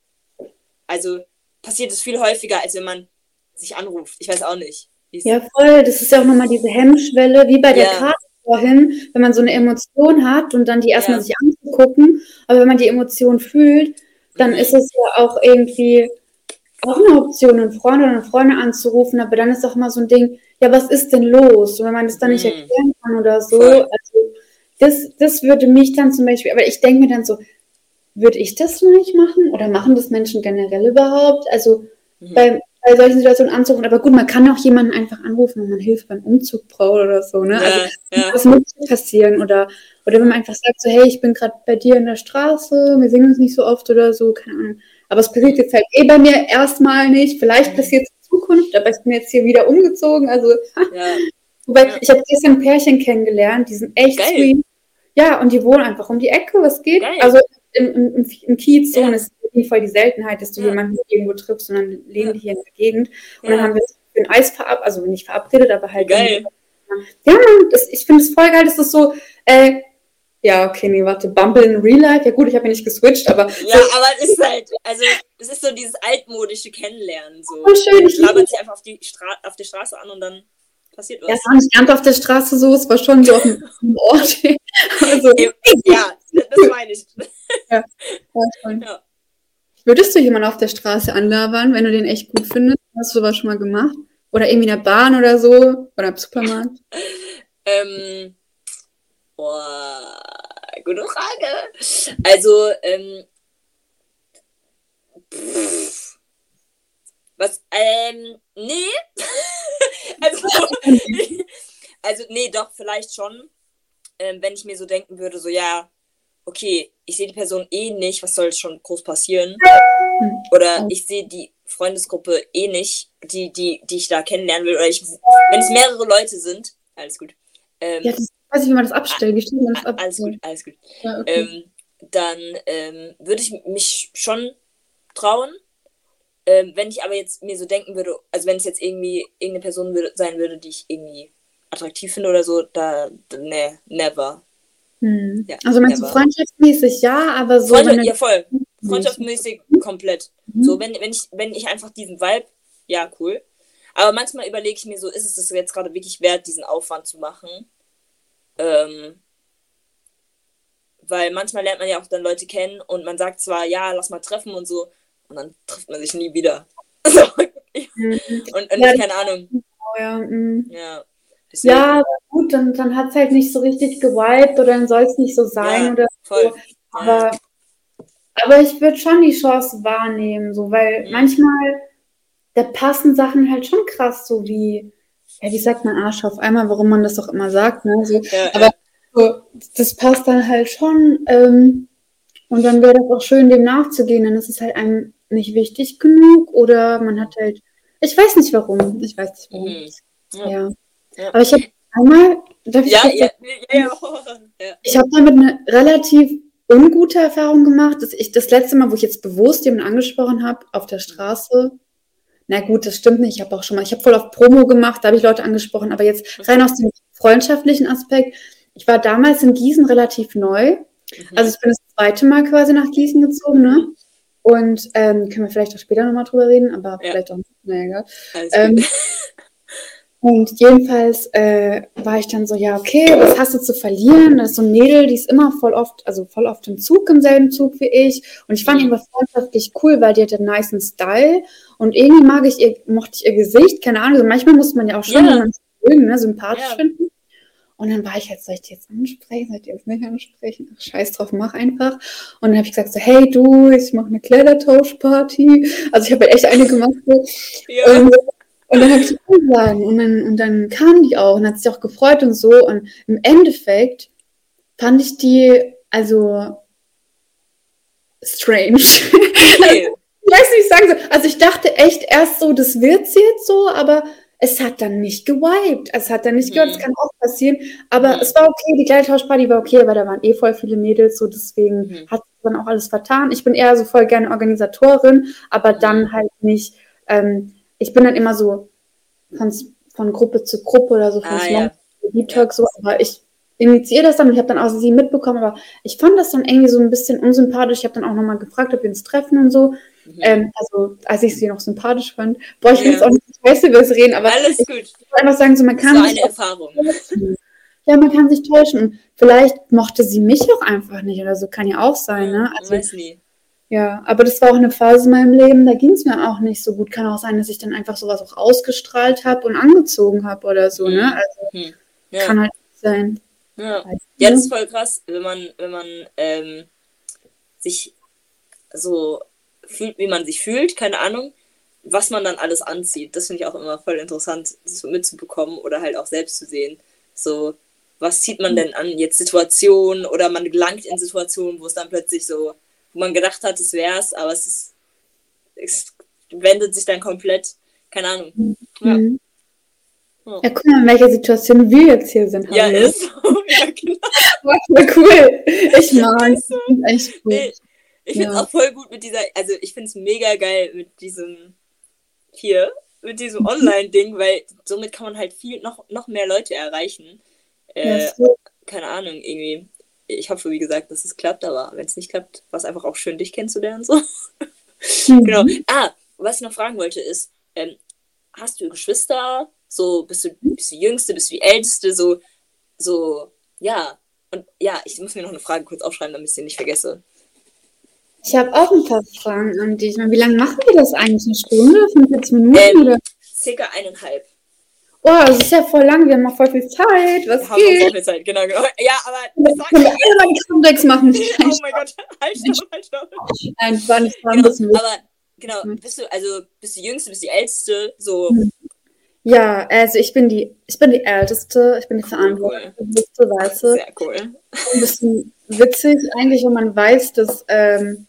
S1: also passiert es viel häufiger, als wenn man sich anruft. Ich weiß auch nicht.
S2: Ja, voll. Das ist ja auch nochmal diese Hemmschwelle, wie bei der ja. Karte vorhin, wenn man so eine Emotion hat und dann die erstmal ja. sich anzugucken. Aber wenn man die Emotion fühlt, dann mhm. ist es ja auch irgendwie auch eine Option, einen Freund oder eine Freundin anzurufen. Aber dann ist auch mal so ein Ding, ja, was ist denn los? Und wenn man das dann nicht mhm. erklären kann oder so, also das, das würde mich dann zum Beispiel, aber ich denke mir dann so, würde ich das vielleicht machen? Oder machen das Menschen generell überhaupt? Also mhm. bei, bei solchen Situationen anzurufen. Aber gut, man kann auch jemanden einfach anrufen, wenn man Hilfe beim Umzug braucht oder so. Ne? Ja, also ja. das muss passieren. Oder, oder wenn man einfach sagt, so, hey, ich bin gerade bei dir in der Straße, wir sehen uns nicht so oft oder so, keine Ahnung. Aber es passiert jetzt halt eh bei mir erstmal nicht. Vielleicht passiert es Zukunft, aber ich bin jetzt hier wieder umgezogen. Also, ja. wobei, ja. ich habe gestern ein Pärchen kennengelernt, die sind echt Geil. sweet. Ja, und die wohnen einfach um die Ecke, was geht. Geil. Also im, im, im Kiez so, ja. und es ist nicht voll die Seltenheit, dass du ja. jemanden irgendwo triffst, sondern leben die hier in der Gegend. Und dann haben wir uns für ein Eis verabredet, also nicht verabredet, aber halt. Geil. Ja, das, ich finde es voll geil, dass das so, äh, ja, okay, nee, warte, Bumble in Real Life? Ja gut, ich habe ja nicht geswitcht, aber...
S1: Ja, so, aber es ist halt, also es ist so dieses altmodische Kennenlernen. So. Oh, schön. Ich labert sich einfach auf die, Stra auf die Straße an und dann passiert was.
S2: Ja, es war nicht ganz auf der Straße so, es war schon so auf dem Ort.
S1: also, ja, das meine ich. ja,
S2: schon. Ja. Würdest du jemanden auf der Straße anlabern, wenn du den echt gut findest? Hast du sowas schon mal gemacht? Oder irgendwie in der Bahn oder so? Oder im Supermarkt?
S1: ähm Boah, gute Frage. Also, ähm, pff, was, ähm, nee. also, also, nee, doch, vielleicht schon. Ähm, wenn ich mir so denken würde, so, ja, okay, ich sehe die Person eh nicht, was soll schon groß passieren? Oder ich sehe die Freundesgruppe eh nicht, die, die, die ich da kennenlernen will, oder ich, wenn es mehrere Leute sind, alles gut. Ähm,
S2: Ja, das weiß ich, wie man das abstellt. Wie stellt man das ab?
S1: alles gut, alles gut.
S2: Ja, okay.
S1: Ähm, dann ähm, würde ich mich schon trauen. Ähm, wenn ich aber jetzt mir so denken würde, also wenn es jetzt irgendwie irgendeine Person würde, sein würde, die ich irgendwie attraktiv finde oder so, da, ne, never.
S2: Hm.
S1: Ja,
S2: Also meinst du
S1: never.
S2: freundschaftsmäßig ja, aber so.
S1: Freundschaft, ja voll.
S2: du-
S1: Freundschaftsmäßig komplett.
S2: Mhm.
S1: So, wenn, wenn ich, wenn ich einfach diesen Vibe, ja, cool. Aber manchmal überlege ich mir so, ist es das jetzt gerade wirklich wert, diesen Aufwand zu machen? Ähm, weil manchmal lernt man ja auch dann Leute kennen und man sagt zwar, ja, lass mal treffen und so, und dann trifft man sich nie wieder.
S2: Mhm.
S1: und, und
S2: Ja,
S1: keine Ahnung.
S2: Ja, hm.
S1: Ja.
S2: Ja, gut, dann, dann hat es halt nicht so richtig gewiped oder dann soll es nicht so sein
S1: Ja.
S2: oder
S1: voll.
S2: so. Aber, aber ich würde schon die Chance wahrnehmen, so, weil
S1: Mhm.
S2: manchmal, da passen Sachen halt schon krass, so wie, ja, wie sagt man Arsch auf einmal, warum man das doch immer sagt, ne? So,
S1: ja,
S2: aber- so, das passt dann halt schon. Ähm, und dann wäre das auch schön, dem nachzugehen. Dann ist es halt einem nicht wichtig genug oder man hat halt, ich weiß nicht warum. Ich weiß nicht warum.
S1: Mhm.
S2: Ja.
S1: Ja. Ja.
S2: Aber ich habe einmal, darf ich
S1: Ja, ja, ja, ja, ja.
S2: ich habe damit eine relativ ungute Erfahrung gemacht. Dass ich das letzte Mal, wo ich jetzt bewusst jemanden angesprochen habe, auf der Straße. Na gut, das stimmt nicht. Ich habe auch schon mal, ich habe voll auf Promo gemacht, da habe ich Leute angesprochen, aber jetzt rein aus dem freundschaftlichen Aspekt. Ich war damals in Gießen relativ neu.
S1: Mhm.
S2: Also ich bin das zweite Mal quasi nach Gießen gezogen, ne? Und ähm, können wir vielleicht auch später nochmal drüber reden, aber
S1: Ja.
S2: vielleicht auch nicht. Naja, Ähm, und jedenfalls äh, war ich dann so, ja, okay, was hast du zu verlieren? Das ist so ein Mädel, die ist immer voll oft, also voll oft im Zug, im selben Zug wie ich. Und ich fand
S1: Mhm.
S2: die aber freundschaftlich cool, weil die hatte einen nicen Style. Und irgendwie mag ich ihr, mochte ich ihr Gesicht, keine Ahnung. Also manchmal muss man ja auch schon jemanden mögen, ne, sympathisch
S1: Ja.
S2: finden. Und dann war ich jetzt, soll ich die jetzt ansprechen? Soll ich die jetzt nicht ansprechen? Ach, scheiß drauf, mach einfach. Und dann habe ich gesagt so, hey du, ich mache eine Kleidertauschparty. Also ich habe halt echt eine gemacht.
S1: ja.
S2: Und, und dann habe ich eingeladen und dann, und dann kam die auch und hat sich auch gefreut und so. Und im Endeffekt fand ich die also strange.
S1: Okay.
S2: Ich weiß nicht, sagen soll. Also ich dachte echt erst so, das wird sie jetzt so, aber es hat dann nicht gewiped. Es hat dann nicht
S1: Mhm.
S2: gehört, es kann auch passieren. Aber
S1: Mhm.
S2: es war okay, die Kleidertauschparty war okay, weil da waren eh voll viele Mädels, so deswegen
S1: Mhm.
S2: hat sich dann auch alles vertan. Ich bin eher so voll gerne Organisatorin, aber dann halt nicht, ähm, ich bin dann immer so von, von Gruppe zu Gruppe oder so, von
S1: Ah,
S2: Slum
S1: ja.
S2: Deep Talk so, aber ich initiiere das dann und ich habe dann auch sie mitbekommen, aber ich fand das dann irgendwie so ein bisschen unsympathisch. Ich habe dann auch nochmal gefragt, ob wir uns treffen und so.
S1: Mhm.
S2: Ähm, also, als ich sie noch sympathisch fand. Boah, ich will
S1: Ja.
S2: jetzt auch nicht scheiße über sie reden, aber
S1: Alles
S2: ich
S1: gut.
S2: will einfach sagen, so, man kann sich
S1: eine Erfahrung.
S2: täuschen. Ja, man kann sich täuschen. Vielleicht mochte sie mich auch einfach nicht oder so, kann ja auch sein, ne? Also,
S1: weiß nie.
S2: ja, aber das war auch eine Phase in meinem Leben, da ging es mir auch nicht so gut. Kann auch sein, dass ich dann einfach sowas auch ausgestrahlt habe und angezogen habe oder so, ne? Also,
S1: Hm. Ja.
S2: kann halt sein.
S1: Ja. Ja, das ist voll krass, wenn man, wenn man ähm, sich so fühlt, wie man sich fühlt, keine Ahnung, was man dann alles anzieht. Das finde ich auch immer voll interessant, mitzubekommen oder halt auch selbst zu sehen. So, was zieht man denn an? Jetzt Situationen oder man gelangt in Situationen, wo es dann plötzlich so, wo man gedacht hat, es wär's, aber es ist, es wendet sich dann komplett, keine Ahnung. Ja,
S2: Mhm.
S1: Ja.
S2: Ja, guck mal, in welcher Situation wir jetzt hier sind.
S1: ja ist so. ja, genau.
S2: Voll cool. Ich mag es. Echt gut.
S1: Nee, ich finde es
S2: Ja.
S1: auch voll gut mit dieser, also ich finde es mega geil mit diesem hier, mit diesem Online-Ding, weil somit kann man halt viel, noch, noch mehr Leute erreichen.
S2: Ja,
S1: Äh,
S2: so.
S1: keine Ahnung, irgendwie. Ich hoffe, wie gesagt, dass es klappt, aber wenn es nicht klappt, war es einfach auch schön, dich kennenzulernen. So.
S2: Mhm.
S1: Genau. Ah, was ich noch fragen wollte ist, ähm, hast du Geschwister? So, bist du, bist du die Jüngste, bist du die Älteste? So, so, ja. Und ja, ich muss mir noch eine Frage kurz aufschreiben, damit ich sie nicht vergesse.
S2: Ich habe auch ein paar Fragen an dich. Wie lange machen wir das eigentlich? Eine Stunde? 45 Minuten?
S1: Ähm,
S2: oder?
S1: Circa eineinhalb.
S2: Oh, das ist ja voll lang. Wir haben noch voll viel Zeit. Was
S1: Wir haben
S2: geht?
S1: so viel Zeit, genau, genau. Ja, aber
S2: Wir
S1: das
S2: können
S1: ich
S2: alle meine Comebacks machen.
S1: Oh mein Gott, halt stopp, halt stopp.
S2: Nein, das war nicht ein
S1: Genau, aber genau, bist du, also bist du die Jüngste, bist du die Älteste, so,
S2: Mhm. Ja, also ich bin die, ich bin die Älteste, ich bin die Verantwortliche, du.
S1: sehr cool.
S2: ein bisschen witzig eigentlich, wenn man weiß, dass ähm,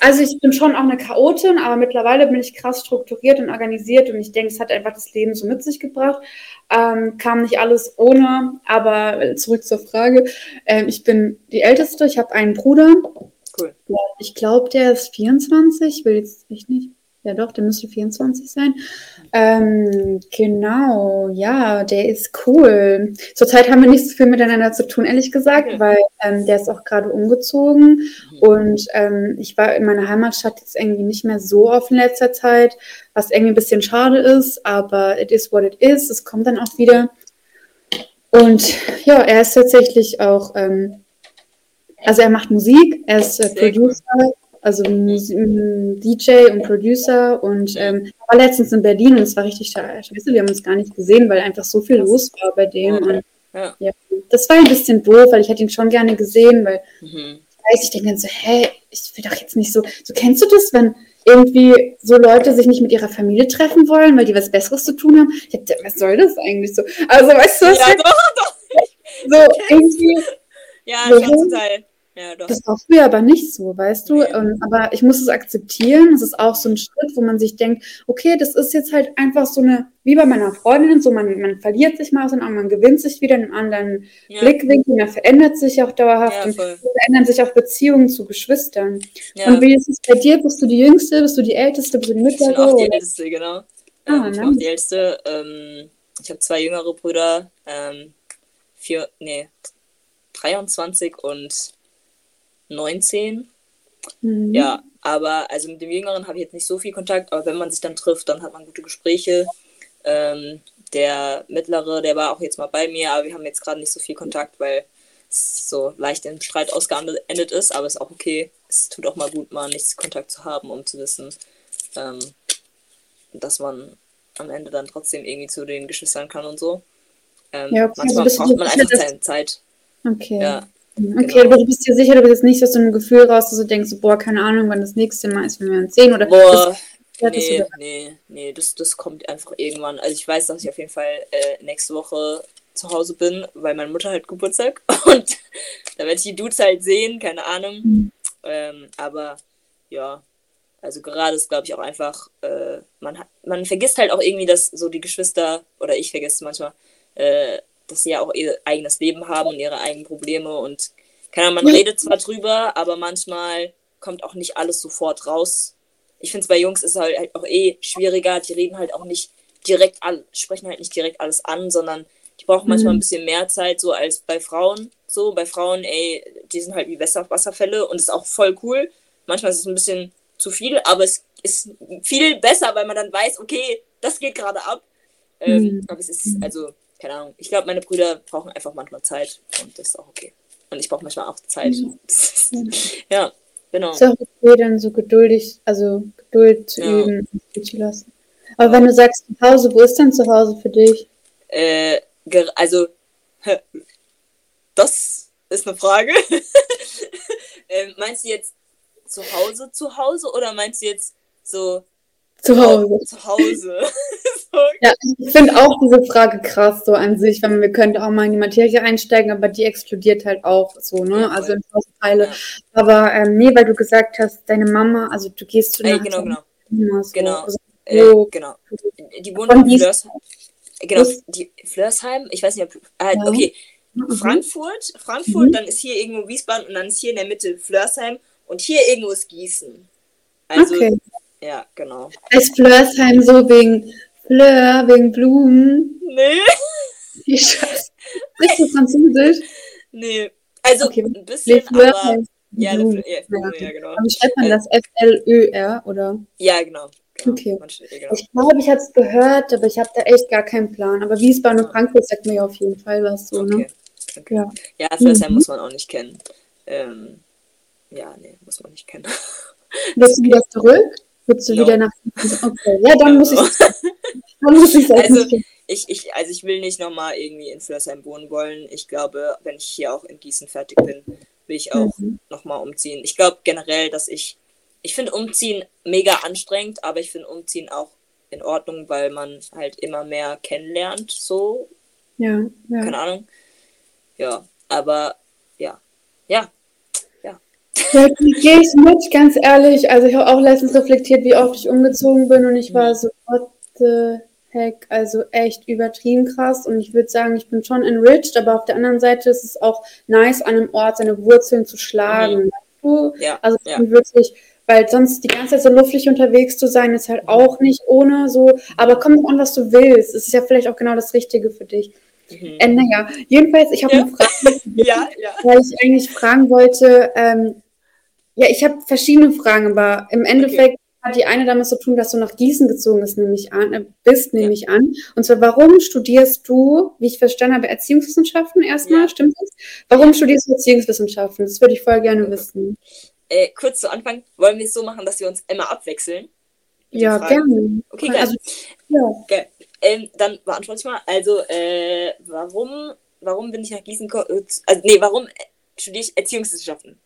S2: Also ich bin schon auch eine Chaotin, aber mittlerweile bin ich krass strukturiert und organisiert und ich denke, es hat einfach das Leben so mit sich gebracht. Ähm, kam nicht alles ohne, aber zurück zur Frage. Ähm, ich bin die Älteste, ich habe einen Bruder. Cool. Ich glaube, der ist 24, will jetzt nicht ja, doch, der müsste 24 sein. Ähm, genau, ja, der ist cool. Zurzeit haben wir nicht so viel miteinander zu tun, ehrlich gesagt, weil ähm, der ist auch gerade umgezogen mhm. und ähm, ich war in meiner Heimatstadt jetzt irgendwie nicht mehr so oft in letzter Zeit, was irgendwie ein bisschen schade ist, aber it is what it is. Es kommt dann auch wieder. Und ja, er ist tatsächlich auch, ähm, also er macht Musik, er ist äh, Producer. Cool also DJ und Producer und ähm, war letztens in Berlin und es war richtig scheiße. Wir haben uns gar nicht gesehen, weil einfach so viel los war bei dem. Und, ja. ja. das war ein bisschen doof, weil ich hätte ihn schon gerne gesehen, weil mhm. ich weiß, ich denke dann so, hä, ich will doch jetzt nicht so, so kennst du das, wenn irgendwie so Leute sich nicht mit ihrer Familie treffen wollen, weil die was Besseres zu tun haben? Ich dachte, was soll das eigentlich so? Also weißt du, was ja, doch, doch. so irgendwie.
S1: Ja, so, total.
S2: Ja, doch. Das war früher aber nicht so, weißt du? Ja. Ähm, aber ich muss es akzeptieren. Das ist auch so ein Schritt, wo man sich denkt, okay, das ist jetzt halt einfach so eine, wie bei meiner Freundin, so man, man verliert sich mal aus einem man gewinnt sich wieder in einem anderen ja. Blickwinkel, man verändert sich auch dauerhaft und verändern sich auch Beziehungen zu Geschwistern. Und wie ist es bei dir? Bist du die Jüngste? Bist du die Älteste? Bist du die Mittlere? Ich bin
S1: auch die Älteste, genau. Ah, ähm, ich bin auch die Älteste. Ähm, ich habe zwei jüngere Brüder, ähm, vier, nee, 23 und 19. Mhm. Ja, aber also mit dem Jüngeren habe ich jetzt nicht so viel Kontakt, aber wenn man sich dann trifft, dann hat man gute Gespräche. Ähm, der Mittlere, der war auch jetzt mal bei mir, aber wir haben jetzt gerade nicht so viel Kontakt, weil es so leicht im Streit ausgeendet ist, aber es ist auch okay. Es tut auch mal gut, mal nichts Kontakt zu haben, um zu wissen, ähm, dass man am Ende dann trotzdem irgendwie zu den Geschwistern kann und so. Ähm, ja, okay, manchmal also braucht man einfach seine Zeit.
S2: Okay. Ja, Okay, genau. aber du bist dir sicher, du bist jetzt nicht so ein Gefühl raus, dass du denkst, boah, keine Ahnung, wann das nächste Mal ist, wenn wir uns sehen oder. Boah,
S1: nee, nee, nee, das, das kommt einfach irgendwann. Also ich weiß, dass ich auf jeden Fall äh, nächste Woche zu Hause bin, weil meine Mutter halt Geburtstag und da werde ich die Dudes halt sehen, keine Ahnung. Mhm. Ähm, aber ja, also gerade ist, glaube ich, auch einfach, äh, man, hat, man vergisst halt auch irgendwie, dass so die Geschwister, oder ich vergesse manchmal, äh, dass sie ja auch ihr eigenes Leben haben und ihre eigenen Probleme und keine Ahnung, man redet zwar drüber, aber manchmal kommt auch nicht alles sofort raus. Ich finde es bei Jungs ist halt, halt auch eh schwieriger, die reden halt auch nicht direkt an, sprechen halt nicht direkt alles an, sondern die brauchen manchmal ein mhm. bisschen mehr Zeit, so als bei Frauen. So, bei Frauen, ey, die sind halt wie Wasser Wasserfälle und ist auch voll cool. Manchmal ist es ein bisschen zu viel, aber es ist viel besser, weil man dann weiß, okay, das geht gerade ab. Ähm, mhm. Aber es ist, also, keine Ahnung. Ich glaube, meine Brüder brauchen einfach manchmal Zeit und das ist auch okay. Und ich brauche manchmal auch Zeit. Mhm. ja, genau.
S2: Ist auch okay, dann so geduldig, also Geduld zu ja. üben, zu lassen. Aber ja. wenn du sagst zu Hause, wo ist denn zu Hause für dich?
S1: Äh, also, das ist eine Frage. äh, meinst du jetzt zu Hause, zu Hause oder meinst du jetzt so
S2: zu Hause?
S1: Zu Hause.
S2: Ja, ich finde auch diese Frage krass so an sich, weil wir könnten auch mal in die Materie einsteigen, aber die explodiert halt auch so, ne? Also in Teile. Ja. Aber ähm, nee, weil du gesagt hast, deine Mama, also du gehst zu
S1: einer genau, genau. Mama, so. Genau. Also, äh, genau. Die wohnen in Flörsheim. Genau, die Flörsheim, ich weiß nicht, ob. Ah, ja. Okay. Mhm. Frankfurt, Frankfurt, mhm. dann ist hier irgendwo Wiesbaden und dann ist hier in der Mitte Flörsheim und hier irgendwo ist Gießen. Also, okay. Ja, genau.
S2: Ist Flörsheim so wegen Fleur wegen Blumen.
S1: Nee.
S2: Wie scheiße. Sprichst du Französisch?
S1: Nee. Also okay. ein bisschen, aber... Ja, Blumen. Ja, ja, genau.
S2: Aber schreibt man das F-L-Ö-R, oder?
S1: Ja, genau. genau.
S2: Okay. Genau. Ich glaube, ich habe es gehört, aber ich habe da echt gar keinen Plan. Aber Wiesbaden und Frankfurt sagt mir ja auf jeden Fall was so, ne? okay.
S1: ne? Okay. Ja, ja Flörsheim mhm. muss man auch nicht kennen. Ähm, ja, nee, muss man nicht kennen.
S2: Willst du wieder zurück? Willst du no. wieder nach. Okay, ja, dann muss ich.
S1: dann muss ich also, ich, ich, also ich will nicht nochmal irgendwie in Flörsheim wohnen wollen. Ich glaube, wenn ich hier auch in Gießen fertig bin, will ich auch mhm. nochmal umziehen. Ich glaube generell, dass ich. Ich finde Umziehen mega anstrengend, aber ich finde Umziehen auch in Ordnung, weil man halt immer mehr kennenlernt, so.
S2: Ja, ja.
S1: Keine Ahnung. Ja, aber ja. Ja. Ja.
S2: Gehe ich mit, ganz ehrlich. Also ich habe auch letztens reflektiert, wie oft ich umgezogen bin und ich war so, what the heck, also echt übertrieben krass. Und ich würde sagen, ich bin schon enriched, aber auf der anderen Seite ist es auch nice, an einem Ort seine Wurzeln zu schlagen. Mhm. Ja, also ja. wirklich, weil sonst die ganze Zeit so luftig unterwegs zu sein, ist halt auch nicht ohne so. Aber komm an, was du willst. Es ist ja vielleicht auch genau das Richtige für dich. Mhm. Äh, naja, jedenfalls, ich habe ja. eine Frage, ja, ja. weil ich eigentlich fragen wollte, ähm, ja, ich habe verschiedene Fragen, aber im Endeffekt okay. hat die eine damit zu tun, dass du nach Gießen gezogen bist, nämlich an, äh, bist, nehme ich an. Und zwar, warum studierst du, wie ich verstanden habe, Erziehungswissenschaften erstmal, stimmt das? Warum studierst du Erziehungswissenschaften? Das würde ich voll gerne wissen.
S1: Äh, kurz zu Anfang, wollen wir es so machen, dass wir uns immer abwechseln?
S2: Ja, gerne.
S1: Okay, geil. Also, ja. Okay. Ähm, dann beantworte ich mal. Also, äh, warum, warum bin ich nach Gießen gekommen? Also, nee, warum studiere ich Erziehungswissenschaften?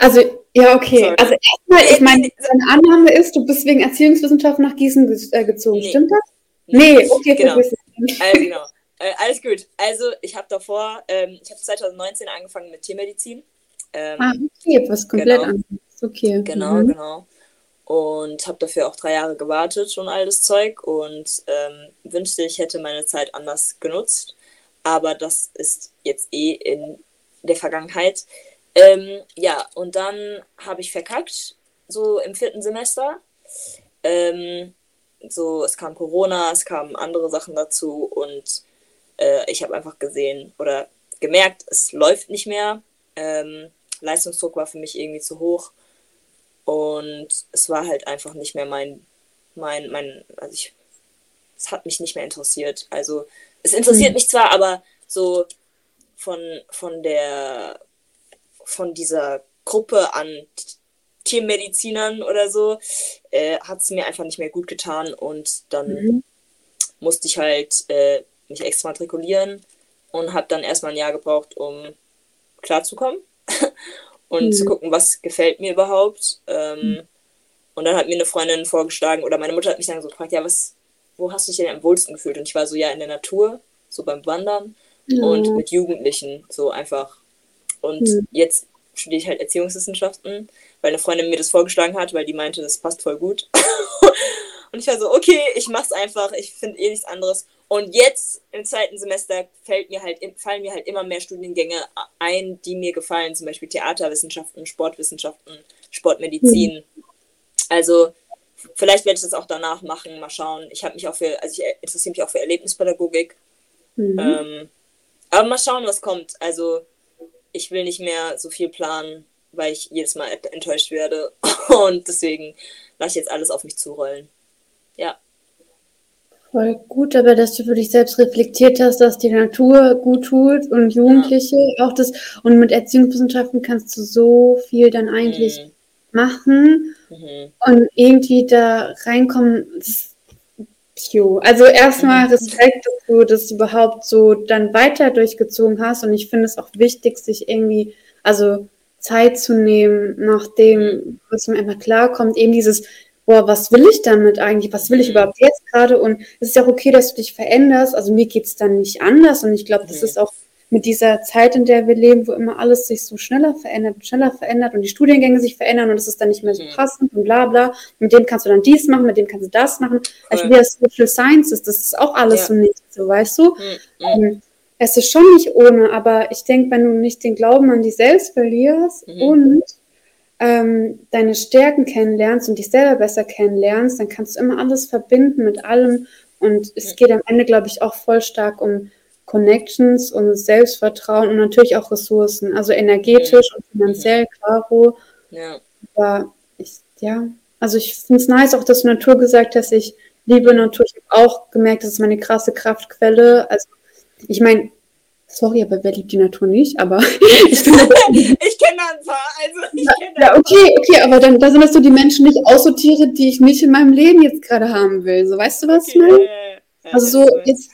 S2: Also, ja, okay. Sorry. Also erstmal, ich meine, deine Annahme ist, du bist wegen Erziehungswissenschaften nach Gießen äh, gezogen, nee. stimmt das? Nee, okay,
S1: genau. Also, genau. Äh, alles gut. Also, ich habe davor, ähm, ich habe 2019 angefangen mit Tiermedizin.
S2: Ähm, ah, okay, was komplett genau. anderes. Okay.
S1: Genau, mhm. genau. Und habe dafür auch drei Jahre gewartet und all das Zeug und ähm, wünschte, ich hätte meine Zeit anders genutzt. Aber das ist jetzt eh in der Vergangenheit. Ähm, ja, und dann habe ich verkackt, so im vierten Semester. Ähm, so, es kam Corona, es kamen andere Sachen dazu und äh, ich habe einfach gesehen oder gemerkt, es läuft nicht mehr. Ähm, Leistungsdruck war für mich irgendwie zu hoch und es war halt einfach nicht mehr mein, mein, mein, also ich, es hat mich nicht mehr interessiert. Also es interessiert mhm. mich zwar, aber so von, von der von dieser Gruppe an Tiermedizinern oder so, äh, hat es mir einfach nicht mehr gut getan und dann mhm. musste ich halt äh, mich extra matrikulieren und habe dann erstmal ein Jahr gebraucht, um klarzukommen und mhm. zu gucken, was gefällt mir überhaupt. Ähm, mhm. Und dann hat mir eine Freundin vorgeschlagen, oder meine Mutter hat mich dann so gefragt, ja, was, wo hast du dich denn am wohlsten gefühlt? Und ich war so, ja, in der Natur, so beim Wandern und mit Jugendlichen, so einfach und mhm. jetzt studiere ich halt Erziehungswissenschaften, weil eine Freundin mir das vorgeschlagen hat, weil die meinte, das passt voll gut. und ich war so, okay, ich mach's einfach, ich finde eh nichts anderes. Und jetzt im zweiten Semester fällt mir halt, fallen mir halt immer mehr Studiengänge ein, die mir gefallen, zum Beispiel Theaterwissenschaften, Sportwissenschaften, Sportmedizin. Mhm. Also vielleicht werde ich das auch danach machen, mal schauen. Ich habe mich auch für, also ich interessiere mich auch für Erlebnispädagogik. Mhm. Ähm, aber mal schauen, was kommt. Also ich will nicht mehr so viel planen, weil ich jedes Mal enttäuscht werde. Und deswegen lasse ich jetzt alles auf mich zurollen. Ja.
S2: Voll gut, aber dass du für dich selbst reflektiert hast, dass die Natur gut tut und Jugendliche ja. auch das. Und mit Erziehungswissenschaften kannst du so viel dann eigentlich mhm. machen mhm. und irgendwie da reinkommen. Das Pio. Also erstmal mhm. Respekt, dass du das überhaupt so dann weiter durchgezogen hast. Und ich finde es auch wichtig, sich irgendwie, also Zeit zu nehmen, nachdem, was mir einfach klarkommt, eben dieses, boah, was will ich damit eigentlich? Was will ich mhm. überhaupt jetzt gerade? Und es ist ja auch okay, dass du dich veränderst. Also mir geht es dann nicht anders. Und ich glaube, das ist auch mit dieser Zeit, in der wir leben, wo immer alles sich so schneller verändert, schneller verändert und die Studiengänge sich verändern und es ist dann nicht mehr so mhm. passend und bla bla. Mit dem kannst du dann dies machen, mit dem kannst du das machen. Also wie das Social Sciences, das ist auch alles ja. so nicht so, weißt du? Mhm. Ähm, es ist schon nicht ohne, aber ich denke, wenn du nicht den Glauben an dich selbst verlierst mhm. und ähm, deine Stärken kennenlernst und dich selber besser kennenlernst, dann kannst du immer alles verbinden mit allem. Und es mhm. geht am Ende, glaube ich, auch voll stark um Connections und Selbstvertrauen und natürlich auch Ressourcen, also energetisch mhm. und finanziell, klaro. Ja. Aber ich, ja, also ich finde es nice auch, dass du Natur gesagt hast, ich liebe Natur. Ich habe auch gemerkt, das ist meine krasse Kraftquelle. Also ich meine, sorry, aber wer liebt die Natur nicht? Aber
S1: ich, finde, ich kenne ein paar. Also ich
S2: ja, ja, okay, okay, aber dann da sind das so die Menschen, ich aussortiere, die ich nicht in meinem Leben jetzt gerade haben will. So, weißt du, was okay, ich meine? Also so jetzt,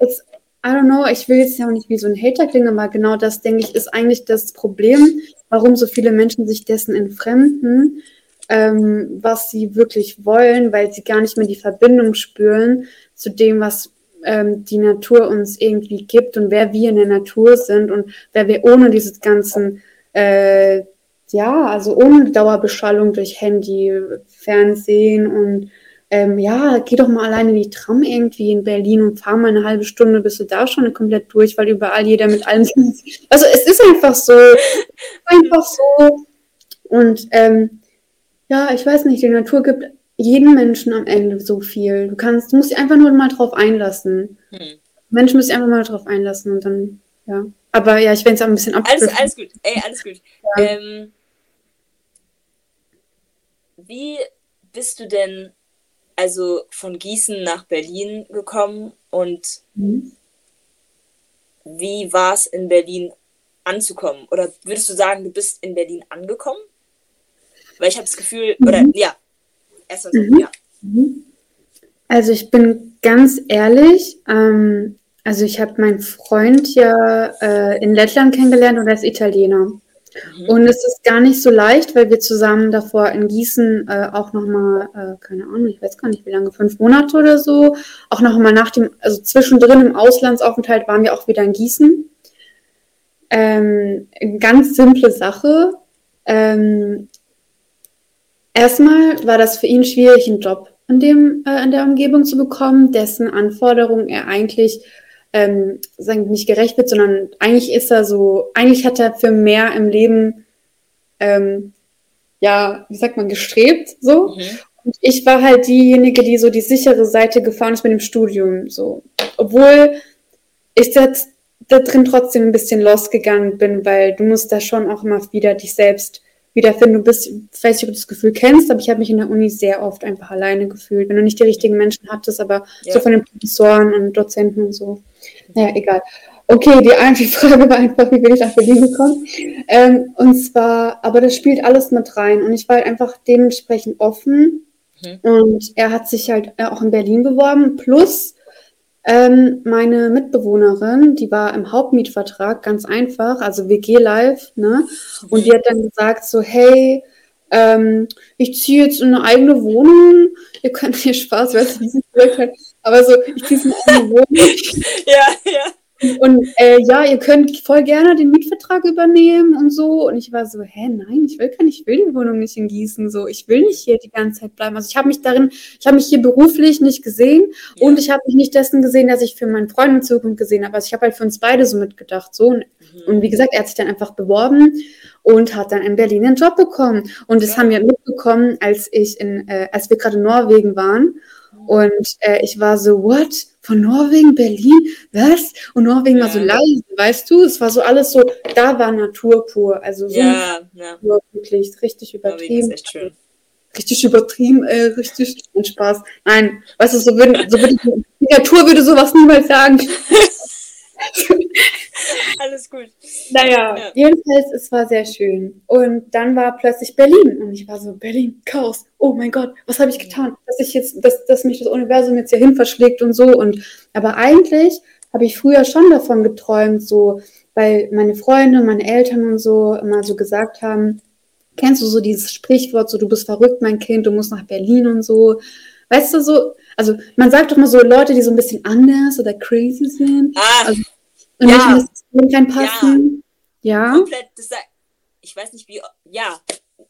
S2: jetzt I don't know, ich will jetzt ja auch nicht wie so ein Hater klingen, aber genau das, denke ich, ist eigentlich das Problem, warum so viele Menschen sich dessen entfremden, ähm, was sie wirklich wollen, weil sie gar nicht mehr die Verbindung spüren zu dem, was ähm, die Natur uns irgendwie gibt und wer wir in der Natur sind und wer wir ohne dieses ganzen äh, ja, also ohne Dauerbeschallung durch Handy, Fernsehen und ähm, ja, geh doch mal alleine in die Tram irgendwie in Berlin und fahr mal eine halbe Stunde, bist du da schon komplett durch, weil überall jeder mit allem. Also es ist einfach so. einfach so. Und ähm, ja, ich weiß nicht, die Natur gibt jedem Menschen am Ende so viel. Du kannst, du musst dich einfach nur mal drauf einlassen. Hm. Menschen müssen sich einfach mal drauf einlassen und dann, ja. Aber ja, ich werde es auch ein bisschen
S1: ab. Alles, alles gut, ey, alles gut. Ja. Ähm, wie bist du denn also von Gießen nach Berlin gekommen und mhm. wie war es in Berlin anzukommen? Oder würdest du sagen, du bist in Berlin angekommen? Weil ich habe das Gefühl, mhm. oder ja, erstmal so, mhm. ja.
S2: Mhm. Also ich bin ganz ehrlich, ähm, also ich habe meinen Freund ja äh, in Lettland kennengelernt und er ist Italiener. Mhm. Und es ist gar nicht so leicht, weil wir zusammen davor in Gießen äh, auch nochmal, äh, keine Ahnung, ich weiß gar nicht wie lange, fünf Monate oder so, auch nochmal nach dem, also zwischendrin im Auslandsaufenthalt waren wir auch wieder in Gießen. Ähm, ganz simple Sache. Ähm, erstmal war das für ihn schwierig, einen Job in, dem, äh, in der Umgebung zu bekommen, dessen Anforderungen er eigentlich ähm, sagen, nicht gerecht wird, sondern eigentlich ist er so, eigentlich hat er für mehr im Leben, ähm, ja, wie sagt man, gestrebt, so. Mhm. Und ich war halt diejenige, die so die sichere Seite gefahren ist mit dem Studium, so. Obwohl ich da, da drin trotzdem ein bisschen losgegangen bin, weil du musst da schon auch immer wieder dich selbst wiederfinden. Du bist, ich weiß nicht, ob du das Gefühl kennst, aber ich habe mich in der Uni sehr oft einfach alleine gefühlt, wenn du nicht die richtigen Menschen hattest, aber ja. so von den Professoren und Dozenten und so. Naja, egal. Okay, die einzige Frage war einfach, wie bin ich nach Berlin gekommen? Ähm, und zwar, aber das spielt alles mit rein und ich war halt einfach dementsprechend offen mhm. und er hat sich halt äh, auch in Berlin beworben, plus ähm, meine Mitbewohnerin, die war im Hauptmietvertrag, ganz einfach, also WG Live, ne? Und die hat dann gesagt so, hey, ähm, ich ziehe jetzt in eine eigene Wohnung. Ihr könnt hier Spaß, weiß nicht, wie es aber so, ich ziehe in eine eigene Wohnung.
S1: ja, ja.
S2: Und äh, ja, ihr könnt voll gerne den Mietvertrag übernehmen und so. Und ich war so, hä, nein, ich will nicht, ich will die Wohnung nicht in Gießen. So, ich will nicht hier die ganze Zeit bleiben. Also ich habe mich darin, ich habe mich hier beruflich nicht gesehen ja. und ich habe mich nicht dessen gesehen, dass ich für meinen Freund in Zukunft gesehen habe. Also ich habe halt für uns beide so mitgedacht. So. Und, mhm. und wie gesagt, er hat sich dann einfach beworben und hat dann in Berlin einen Job bekommen. Und das ja. haben wir mitbekommen, als ich in, äh, als wir gerade in Norwegen waren. Und äh, ich war so, what? Von Norwegen, Berlin, was? Und Norwegen ja. war so leise, weißt du? Es war so alles so, da war Natur pur. Also so
S1: ja, ja.
S2: wirklich richtig übertrieben. Richtig übertrieben, äh, richtig Spaß. Nein, weißt du, so würde, so würde die Natur würde sowas niemals sagen.
S1: Alles gut.
S2: Naja, ja. jedenfalls, es war sehr schön. Und dann war plötzlich Berlin. Und ich war so, Berlin, Chaos. Oh mein Gott, was habe ich getan? Dass ich jetzt, dass, dass mich das Universum jetzt hier hin verschlägt und so. Und aber eigentlich habe ich früher schon davon geträumt, so, weil meine Freunde, meine Eltern und so immer so gesagt haben, kennst du so dieses Sprichwort, so du bist verrückt, mein Kind, du musst nach Berlin und so. Weißt du, so, also man sagt doch mal so Leute, die so ein bisschen anders oder crazy sind. Ah, also, und ja. ins reinpassen. Ja. ja. Komplett,
S1: das, ich weiß nicht wie, ja.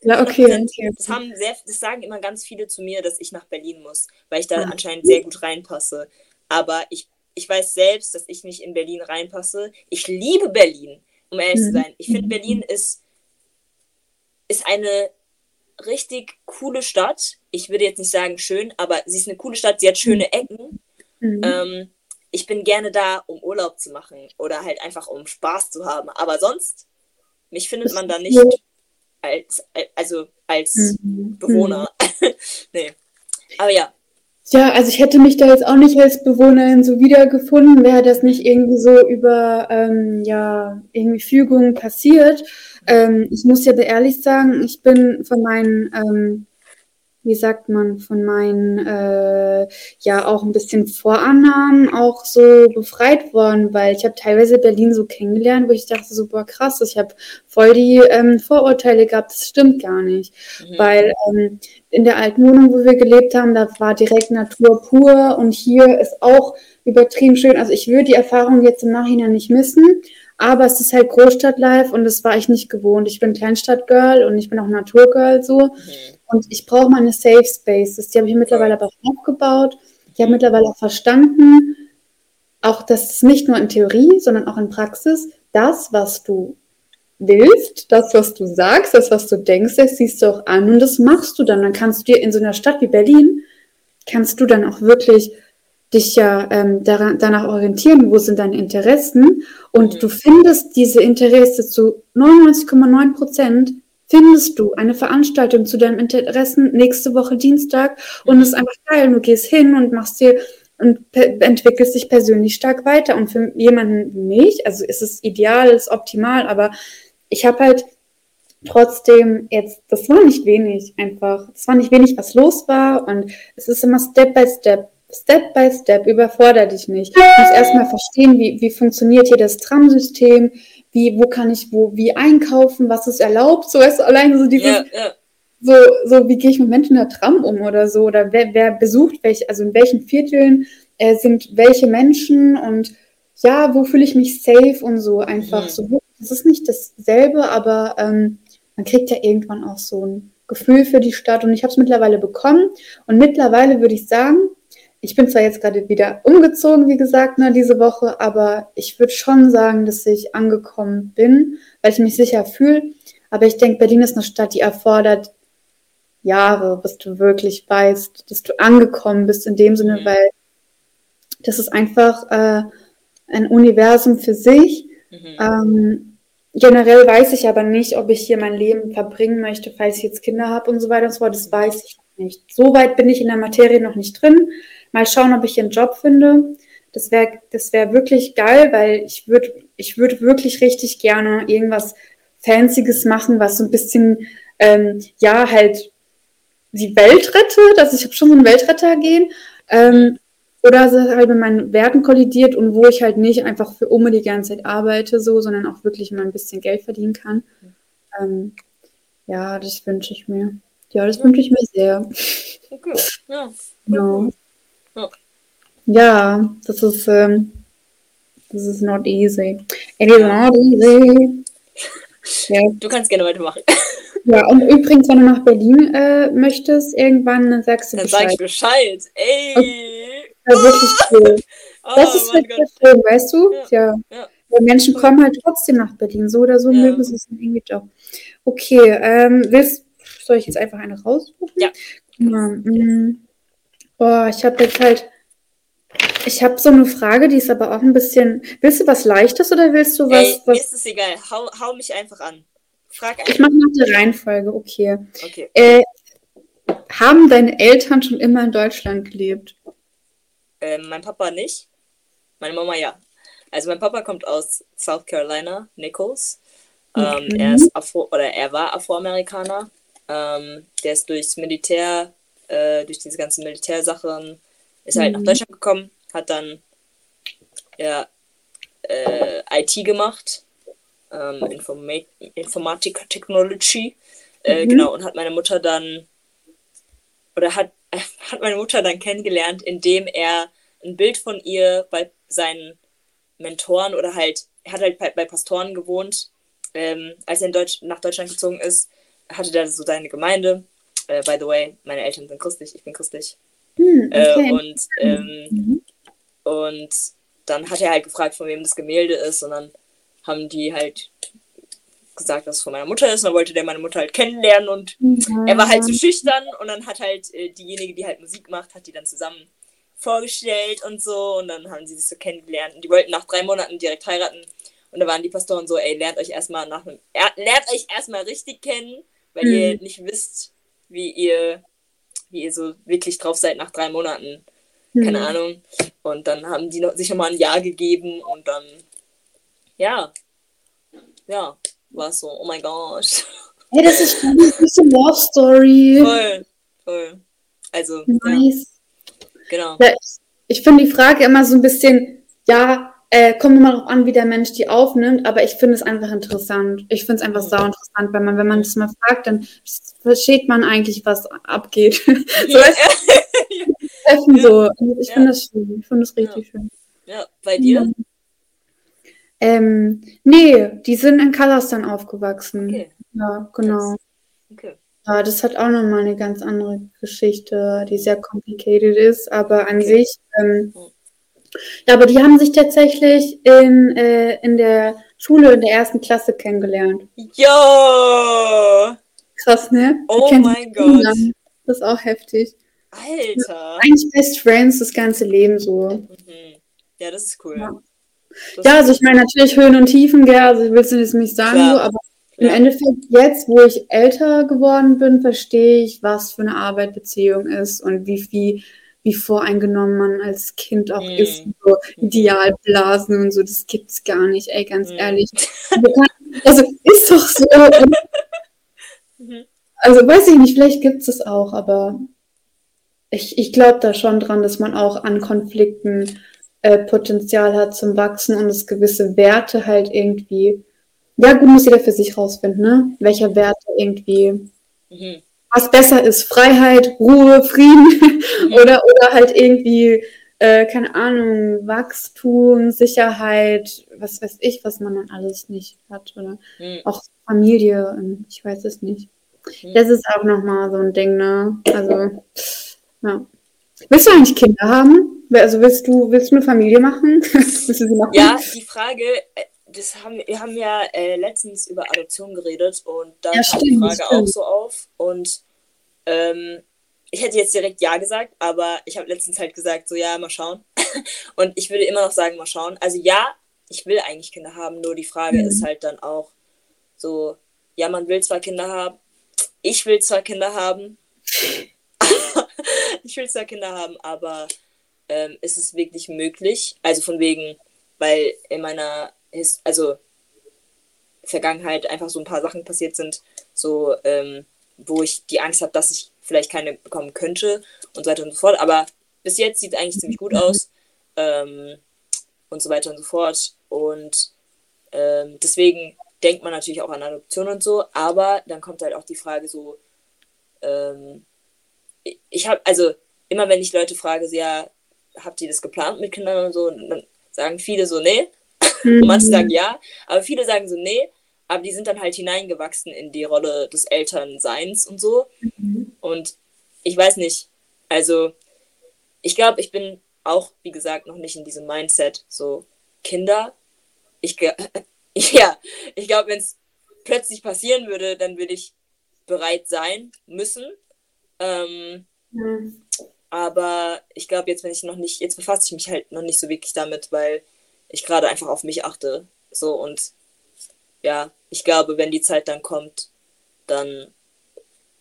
S2: Ja, okay.
S1: Das, haben sehr, das sagen immer ganz viele zu mir, dass ich nach Berlin muss, weil ich da ah. anscheinend sehr gut reinpasse. Aber ich, ich weiß selbst, dass ich nicht in Berlin reinpasse. Ich liebe Berlin, um ehrlich mhm. zu sein. Ich finde, Berlin ist, ist eine richtig coole Stadt. Ich würde jetzt nicht sagen schön, aber sie ist eine coole Stadt. Sie hat schöne Ecken. Mhm. Ähm, ich bin gerne da, um Urlaub zu machen oder halt einfach um Spaß zu haben. Aber sonst, mich findet man da nicht als, also als mhm. Bewohner. nee. Aber ja.
S2: Ja, also ich hätte mich da jetzt auch nicht als Bewohnerin so wiedergefunden, wäre das nicht irgendwie so über ähm, ja, irgendwie Fügungen passiert. Ähm, ich muss ja ehrlich sagen, ich bin von meinen ähm, wie sagt man, von meinen äh, ja auch ein bisschen Vorannahmen auch so befreit worden, weil ich habe teilweise Berlin so kennengelernt, wo ich dachte so, boah krass, ich habe voll die ähm, Vorurteile gehabt, das stimmt gar nicht. Mhm. Weil ähm, in der alten Wohnung, wo wir gelebt haben, da war direkt Natur pur und hier ist auch übertrieben schön. Also ich würde die Erfahrung jetzt im Nachhinein nicht missen, Aber es ist halt Großstadt-Life und das war ich nicht gewohnt. Ich bin Kleinstadt-Girl und ich bin auch Naturgirl so. Mhm. Und ich brauche meine Safe Spaces. Die habe ich mittlerweile aber auch aufgebaut. Ich habe mittlerweile auch verstanden, auch dass es nicht nur in Theorie, sondern auch in Praxis, das, was du willst, das, was du sagst, das, was du denkst, das siehst du auch an und das machst du dann. Dann kannst du dir in so einer Stadt wie Berlin, kannst du dann auch wirklich dich ja ähm, daran, danach orientieren, wo sind deine Interessen und mhm. du findest diese Interesse zu 99,9 Prozent findest du eine Veranstaltung zu deinen Interessen nächste Woche Dienstag und es ist einfach geil. Du gehst hin und machst dir und entwickelst dich persönlich stark weiter. Und für jemanden wie mich, also ist es ideal, ist optimal, aber ich habe halt trotzdem jetzt, das war nicht wenig einfach. Es war nicht wenig, was los war und es ist immer Step by Step. Step by Step, überfordere dich nicht. Du musst erstmal verstehen, wie, wie funktioniert hier das Tram-System, wie, wo kann ich wo, wie einkaufen, was ist erlaubt, so du, allein so dieses, ja, ja. so, so, wie gehe ich mit Menschen in der Tram um oder so, oder wer, wer besucht welche, also in welchen Vierteln äh, sind welche Menschen und ja, wo fühle ich mich safe und so einfach mhm. so. Das ist nicht dasselbe, aber ähm, man kriegt ja irgendwann auch so ein Gefühl für die Stadt und ich habe es mittlerweile bekommen und mittlerweile würde ich sagen, ich bin zwar jetzt gerade wieder umgezogen, wie gesagt, ne, diese Woche, aber ich würde schon sagen, dass ich angekommen bin, weil ich mich sicher fühle. Aber ich denke, Berlin ist eine Stadt, die erfordert Jahre, bis du wirklich weißt, dass du angekommen bist, in dem Sinne, mhm. weil das ist einfach äh, ein Universum für sich. Mhm. Ähm, generell weiß ich aber nicht, ob ich hier mein Leben verbringen möchte, falls ich jetzt Kinder habe und so weiter und so fort. Das weiß ich nicht. So weit bin ich in der Materie noch nicht drin. Mal schauen, ob ich hier einen Job finde. Das wäre das wär wirklich geil, weil ich würde ich würd wirklich richtig gerne irgendwas Fancyes machen, was so ein bisschen, ähm, ja, halt die Welt rettet. Also ich habe schon so einen Weltretter gehen. Ähm, oder es halt mit meinen Werten kollidiert und wo ich halt nicht einfach für Umme die ganze Zeit arbeite, so, sondern auch wirklich mal ein bisschen Geld verdienen kann. Ähm, ja, das wünsche ich mir. Ja, das wünsche ich mir sehr. Okay, ja. Genau. Ja. ja, das ist, ähm, das ist not easy. It is not easy.
S1: Ja. Du kannst gerne weitermachen.
S2: Ja, und übrigens, wenn du nach Berlin äh, möchtest, irgendwann, dann sagst du
S1: dann Bescheid. Dann sag ich Bescheid. Ey!
S2: Okay. Das wirklich cool. Oh, das ist halt schön, weißt du? Ja. ja. ja. Die Menschen kommen halt trotzdem nach Berlin. So oder so ja. mögen sie es irgendwie doch. Okay, ähm, willst, soll ich jetzt einfach eine raussuchen? Ja. ja mm. Boah, ich habe jetzt halt. Ich habe so eine Frage, die ist aber auch ein bisschen. Willst du was Leichtes oder willst du was. Ey,
S1: was... Mir ist es egal. Hau, hau mich einfach an.
S2: Frag einfach. Ich mache nach der Reihenfolge, okay. okay. Äh, haben deine Eltern schon immer in Deutschland gelebt?
S1: Ähm, mein Papa nicht. Meine Mama ja. Also mein Papa kommt aus South Carolina, Nichols. Ähm, mhm. Er ist Afro oder er war Afroamerikaner. Ähm, der ist durchs Militär äh, durch diese ganzen Militärsachen, ist halt mhm. nach Deutschland gekommen, hat dann ja, äh, IT gemacht, ähm, Informa Informatik Technology, äh, mhm. genau, und hat meine Mutter dann, oder hat, hat meine Mutter dann kennengelernt, indem er ein Bild von ihr bei seinen Mentoren oder halt, er hat halt bei, bei Pastoren gewohnt, ähm, als er in Deutsch, nach Deutschland gezogen ist, hatte er so seine Gemeinde äh, by the way, meine Eltern sind christlich, ich bin christlich. Hm, äh, okay. äh, und, ähm, mhm. und dann hat er halt gefragt, von wem das Gemälde ist. Und dann haben die halt gesagt, dass es von meiner Mutter ist. Und dann wollte der meine Mutter halt kennenlernen. Und mhm. er war halt so schüchtern. Und dann hat halt äh, diejenige, die halt Musik macht, hat die dann zusammen vorgestellt und so. Und dann haben sie sich so kennengelernt. Und die wollten nach drei Monaten direkt heiraten. Und da waren die Pastoren so, ey, lernt euch erstmal nach einem, lernt euch erstmal richtig kennen, weil mhm. ihr nicht wisst, wie ihr, wie ihr so wirklich drauf seid nach drei Monaten. Keine mhm. Ahnung. Und dann haben die noch, sich nochmal ein Jahr gegeben und dann, ja, ja, war so, oh mein Gott.
S2: Hey, das ist ein bisschen Love Story.
S1: Voll, voll. Also, nice. Ja, genau.
S2: Ja, ich, ich finde die Frage immer so ein bisschen, ja, äh, kommt immer darauf an, wie der Mensch die aufnimmt, aber ich finde es einfach interessant. Ich finde es einfach sau interessant, weil man, wenn man das mal fragt, dann versteht man eigentlich, was abgeht. so, Treffen ja. so. Ich finde das schön. Ich finde das richtig schön.
S1: Ja, bei dir?
S2: Ähm, nee, die sind in Kasachstan aufgewachsen.
S1: Okay.
S2: Ja, genau.
S1: Okay.
S2: Ja, das hat auch nochmal eine ganz andere Geschichte, die sehr complicated ist, aber an
S1: Okay.
S2: sich, ähm, ja, aber die haben sich tatsächlich in, äh, in der Schule in der ersten Klasse kennengelernt.
S1: Yo!
S2: Krass, ne?
S1: Oh mein Gott.
S2: Das ist auch heftig.
S1: Alter!
S2: Eigentlich Best Friends das ganze Leben so.
S1: Mhm. Ja, das ist cool.
S2: Ja.
S1: Das
S2: Ja, also ich meine natürlich Höhen und Tiefen, gell, also ich will es jetzt nicht sagen, so, aber im. Endeffekt jetzt, wo ich älter geworden bin, verstehe ich, was für eine Arbeit Beziehung ist und wie viel, wie voreingenommen man als Kind auch
S1: Mhm.
S2: ist, so Idealblasen und so, das gibt's gar nicht, ey, ganz
S1: Mhm.
S2: ehrlich. Also ist doch so.
S1: Mhm.
S2: also weiß ich nicht, vielleicht gibt's es auch, aber ich, ich glaube da schon dran, dass man auch an Konflikten äh, Potenzial hat zum Wachsen und es gewisse Werte halt irgendwie, ja gut, muss jeder für sich rausfinden, ne? Welche Werte irgendwie,
S1: Mhm.
S2: was besser ist, Freiheit, Ruhe, Frieden oder, oder halt irgendwie, äh, keine Ahnung, Wachstum, Sicherheit, was weiß ich, was man dann alles nicht hat oder
S1: Mhm.
S2: auch Familie, ähm, ich weiß es nicht.
S1: Mhm.
S2: Das ist auch nochmal so ein Ding, ne? Also, ja. Willst du eigentlich Kinder haben? Also willst du, willst du eine Familie machen? willst du sie machen?
S1: Ja, die Frage, äh, das haben, wir haben ja äh, letztens über Adoption geredet und da
S2: Ja,
S1: kam die Frage auch so auf. Und ähm, ich hätte jetzt direkt Ja gesagt, aber ich habe letztens halt gesagt, so ja, mal schauen. Und ich würde immer noch sagen, mal schauen. Also ja, ich will eigentlich Kinder haben, nur die Frage
S2: Mhm.
S1: ist halt dann auch so, ja, man will zwar Kinder haben, ich will zwar Kinder haben, ich will zwar Kinder haben, aber ähm, ist es wirklich möglich? Also von wegen, weil in meiner His also Vergangenheit einfach so ein paar Sachen passiert sind, so ähm, wo ich die Angst habe, dass ich vielleicht keine bekommen könnte und so weiter und so fort. Aber bis jetzt sieht es eigentlich ziemlich gut aus ähm, und so weiter und so fort. Und ähm, deswegen denkt man natürlich auch an Adoption und so, aber dann kommt halt auch die Frage so, ähm, ich- habe, also immer wenn ich Leute frage, so, ja, habt ihr das geplant mit Kindern und so, und dann sagen viele so, nee,
S2: Mhm.
S1: und manche sagen ja, aber viele sagen so, nee, aber die sind dann halt hineingewachsen in die Rolle des Elternseins und so. Und ich weiß nicht, also ich glaube, ich bin auch, wie gesagt, noch nicht in diesem Mindset, so Kinder. Ich, ja, ich glaube, wenn es plötzlich passieren würde, dann würde ich bereit sein müssen. Ähm,
S2: Mhm.
S1: Aber ich glaube, jetzt, wenn ich noch nicht, jetzt befasse ich mich halt noch nicht so wirklich damit, weil ich gerade einfach auf mich achte. So und ja, ich glaube, wenn die Zeit dann kommt, dann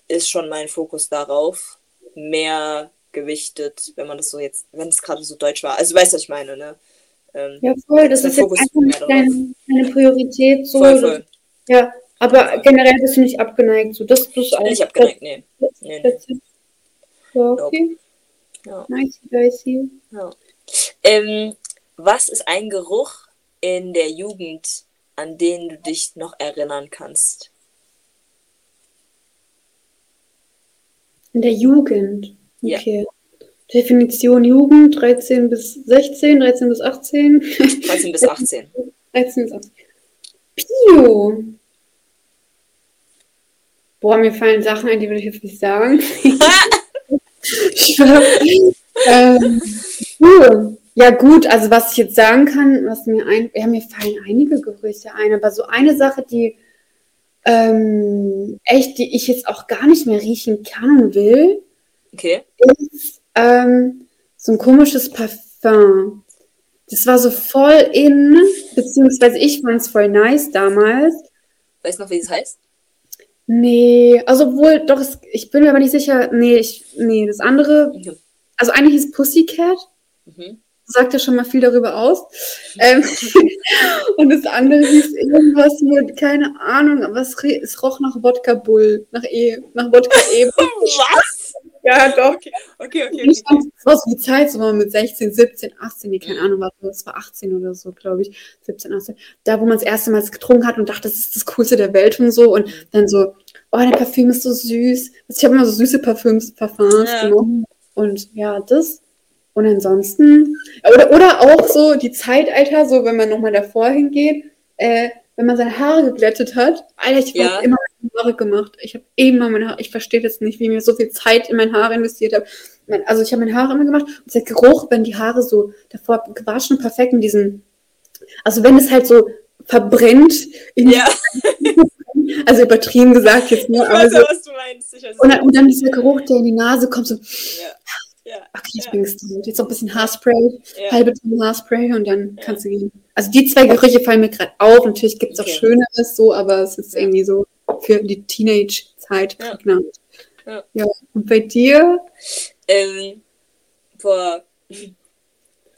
S1: ist schon mein Fokus darauf mehr gewichtet, wenn man das so jetzt, wenn es gerade so deutsch war. Also weißt du, was ich meine, ne? Ähm,
S2: Ja, voll, das ist jetzt einfach nicht
S1: mehr
S2: dein, deine Priorität. So.
S1: voll, voll.
S2: Ja, aber generell bist du nicht abgeneigt. So, das, das ist
S1: Bin
S2: alles.
S1: ich abgeneigt? Nee.
S2: Das,
S1: nee, nee.
S2: das, das, ja, okay.
S1: Ja.
S2: Nice, dicey.
S1: Ja. Ähm, was ist ein Geruch in der Jugend, an den du dich noch erinnern kannst?
S2: In der Jugend.
S1: Ja.
S2: Okay. Definition Jugend 13 bis 16, 13 bis 18.
S1: 13 bis 18.
S2: 13 bis 18. Pio. Boah, mir fallen Sachen ein, die will ich jetzt nicht sagen. Ich ähm, puh. Ja gut, also was ich jetzt sagen kann, was mir ein, ja, mir fallen einige Gerüche ein, aber so eine Sache, die ähm, echt, die ich jetzt auch gar nicht mehr riechen kann und will,
S1: Okay.
S2: ist ähm, so ein komisches Parfum. Das war so voll in, beziehungsweise ich fand es voll nice damals.
S1: Weißt du noch, wie es heißt?
S2: Nee, also obwohl, doch, es, ich bin mir aber nicht sicher. Nee, ich, nee, das andere,
S1: Mhm.
S2: also eine hieß Pussycat,
S1: Mhm.
S2: Sagt ja schon mal viel darüber aus. Ähm, und das andere hieß irgendwas mit, keine Ahnung, aber es, es roch nach Wodka Bull, nach E, nach Wodka E.
S1: Was?
S2: ja, doch.
S1: Okay, okay, okay.
S2: Ich
S1: okay.
S2: so die Zeit, so mit 16, 17, 18, nee, keine Ahnung, was, es war 18 oder so, glaube ich, 17, 18. Da, wo man das erste Mal es getrunken hat und dachte, das ist das Coolste der Welt und so. Und dann so, oh, dein Parfüm ist so süß. Also ich habe immer so süße Parfüms, Parfums
S1: Ja.
S2: genommen. Und ja, das, Und ansonsten, oder, oder auch so die Zeitalter, so wenn man nochmal davor hingeht, äh, wenn man seine Haare geglättet hat. Alter, ich habe
S1: Ja.
S2: immer meine Haare gemacht. Ich habe immer meine Haare, ich verstehe jetzt nicht, wie ich mir so viel Zeit in meine Haare investiert habe. Mein- Also ich habe meine Haare immer gemacht und der Geruch, wenn die Haare so davor gewaschen, perfekt in diesen, also wenn es halt so verbrennt, in,
S1: Ja,
S2: also übertrieben gesagt jetzt nur, aber so, und dann, und dann dieser Geruch, der in die Nase kommt, so,
S1: ja, ja,
S2: okay, ich
S1: Ja.
S2: bin gestreut. Jetzt noch ein bisschen Haarspray,
S1: ja.
S2: halbe Tonne Haarspray und dann kannst du gehen. Also die zwei Gerüche fallen mir gerade auf. Natürlich gibt es auch
S1: Okay.
S2: Schöneres so, aber es ist irgendwie so für die Teenage-Zeit prägnant.
S1: Ja.
S2: ja. Und bei dir?
S1: Ähm, boah, ich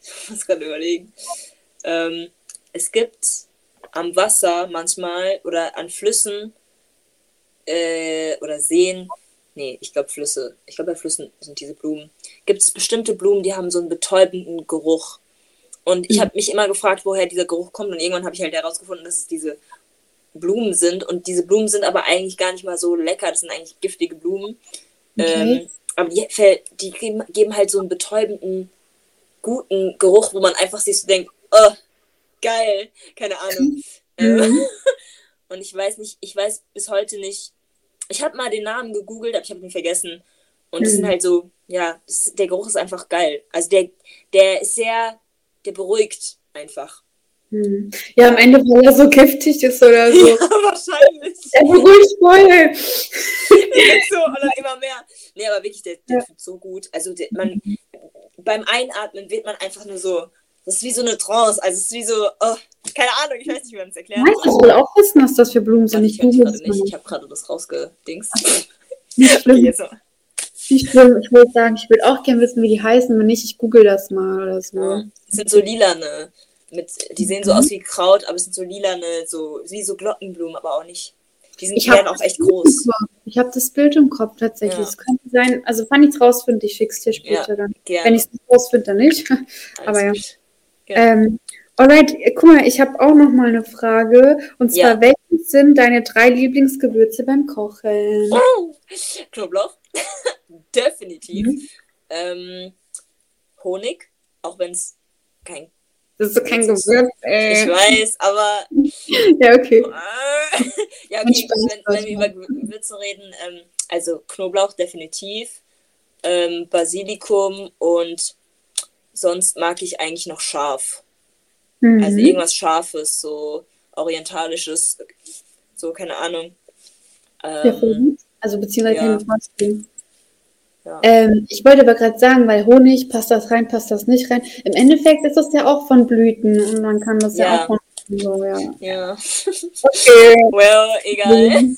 S1: muss gerade überlegen. Ähm, es gibt am Wasser manchmal oder an Flüssen äh, oder Seen, nee, ich glaube Flüsse, ich glaube bei Flüssen sind diese Blumen, gibt es bestimmte Blumen, die haben so einen betäubenden Geruch. Und ich
S2: Mhm.
S1: habe mich immer gefragt, woher dieser Geruch kommt und irgendwann habe ich halt herausgefunden, dass es diese Blumen sind und diese Blumen sind aber eigentlich gar nicht mal so lecker, das sind eigentlich giftige Blumen.
S2: Okay.
S1: Ähm, aber die, die geben, geben halt so einen betäubenden, guten Geruch, wo man einfach sich so denkt, oh, geil, keine Ahnung.
S2: Mhm.
S1: und ich weiß nicht, ich weiß bis heute nicht, ich habe mal den Namen gegoogelt, aber ich habe ihn vergessen. Und es
S2: Mhm.
S1: sind halt so, ja, das, der Geruch ist einfach geil. Also der, der ist sehr, der beruhigt einfach.
S2: Hm. Ja, am Ende, weil er so giftig ist oder so.
S1: Ja, wahrscheinlich.
S2: Er beruhigt voll.
S1: so, dann immer mehr. Nee, aber wirklich, der, der
S2: Ja.
S1: tut so gut. Also der, man, beim Einatmen wird man einfach nur so, das ist wie so eine Trance. Also es ist wie so, oh, keine Ahnung, ich weiß nicht, wie man es erklärt.
S2: Du, ich will auch wissen, was das für Blumen sind? Ich
S1: ich. Ich habe gerade das rausgedingst.
S2: Nicht
S1: Okay,
S2: schlimm,
S1: jetzt noch.
S2: Nicht schlimm. Ich wollte sagen, ich will auch gerne wissen, wie die heißen. Wenn nicht, ich google das mal oder so.
S1: Ja. Es sind so lilane. Mit, die sehen so
S2: Mhm.
S1: aus wie Kraut, aber es sind so lilane, so wie so Glockenblumen, aber auch nicht. Die sind,
S2: Ich
S1: werden auch echt groß.
S2: Ich habe das Bild im Kopf tatsächlich.
S1: Ja.
S2: Es könnte sein, also wenn ich es rausfinde, ich schick's dir später dann.
S1: Gerne.
S2: Wenn ich es rausfinde, dann nicht. Aber ja.
S1: Ja.
S2: Ähm, alright, guck mal, ich habe auch noch mal eine Frage. Und zwar,
S1: Ja.
S2: welches sind deine drei Lieblingsgewürze beim Kochen?
S1: Oh, Knoblauch. Definitiv.
S2: Mhm.
S1: Ähm, Honig, auch wenn es kein.
S2: Das ist so kein Gewürz.
S1: Ich
S2: Äh.
S1: weiß, aber.
S2: Ja, okay.
S1: Ja, okay, wenn, wenn wir über Gewürze reden, ähm, also Knoblauch definitiv, ähm, Basilikum und sonst mag ich eigentlich noch scharf.
S2: Mhm.
S1: Also irgendwas Scharfes, so orientalisches, so keine Ahnung. Ähm.
S2: Also beziehungsweise
S1: ja.
S2: ich vorstellen.
S1: Ja.
S2: Ähm, ich wollte aber gerade sagen, weil Honig, passt das rein, passt das nicht rein. Im Endeffekt ist das ja auch von Blüten und man kann das ja,
S1: Ja.
S2: auch von so, ja.
S1: ja.
S2: Okay.
S1: Well, egal.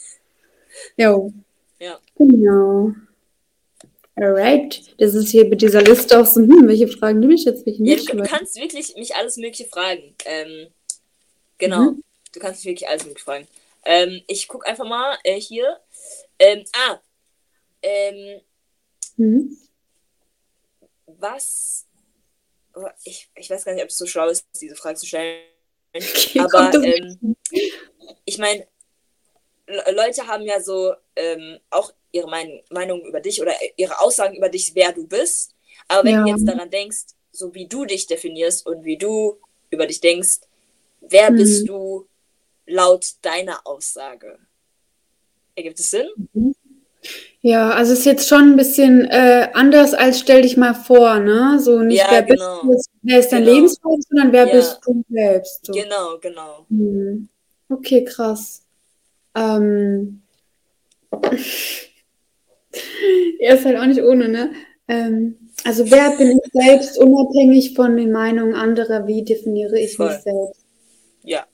S2: Jo.
S1: Ja.
S2: Genau. Alright. Das ist hier mit dieser Liste auch so, hm, welche Fragen nehme ich jetzt, welche
S1: Ja,
S2: nicht?
S1: du, du
S2: Weil-
S1: kannst wirklich mich alles Mögliche fragen. Ähm, genau.
S2: Mhm.
S1: Du kannst mich wirklich alles Mögliche fragen. Ähm, ich gucke einfach mal äh, hier. Ähm, ah. Ähm,
S2: Mhm.
S1: was. oh, Ich, ich weiß gar nicht, ob es so schlau ist, diese Frage zu stellen.
S2: Okay,
S1: Aber ähm, ich meine, Le- Leute haben ja so ähm, auch ihre Meinung, Meinung über dich oder ihre Aussagen über dich, wer du bist. Aber wenn du
S2: Ja.
S1: jetzt daran denkst, so wie du dich definierst und wie du über dich denkst, wer
S2: Mhm.
S1: bist du laut deiner Aussage? Ergibt es Sinn?
S2: Ja, also ist jetzt schon ein bisschen äh, anders als stell dich mal vor, ne? So nicht
S1: Ja,
S2: wer
S1: genau.
S2: bist du wer ist dein
S1: Genau.
S2: Lebensweg, sondern wer
S1: Ja.
S2: bist du selbst. So.
S1: Genau, genau.
S2: Hm. Okay, krass. Ähm. ja, ist halt auch nicht ohne, ne? Ähm, also wer bin ich selbst, unabhängig von den Meinungen anderer, wie definiere ich
S1: Voll.
S2: mich selbst?
S1: Ja.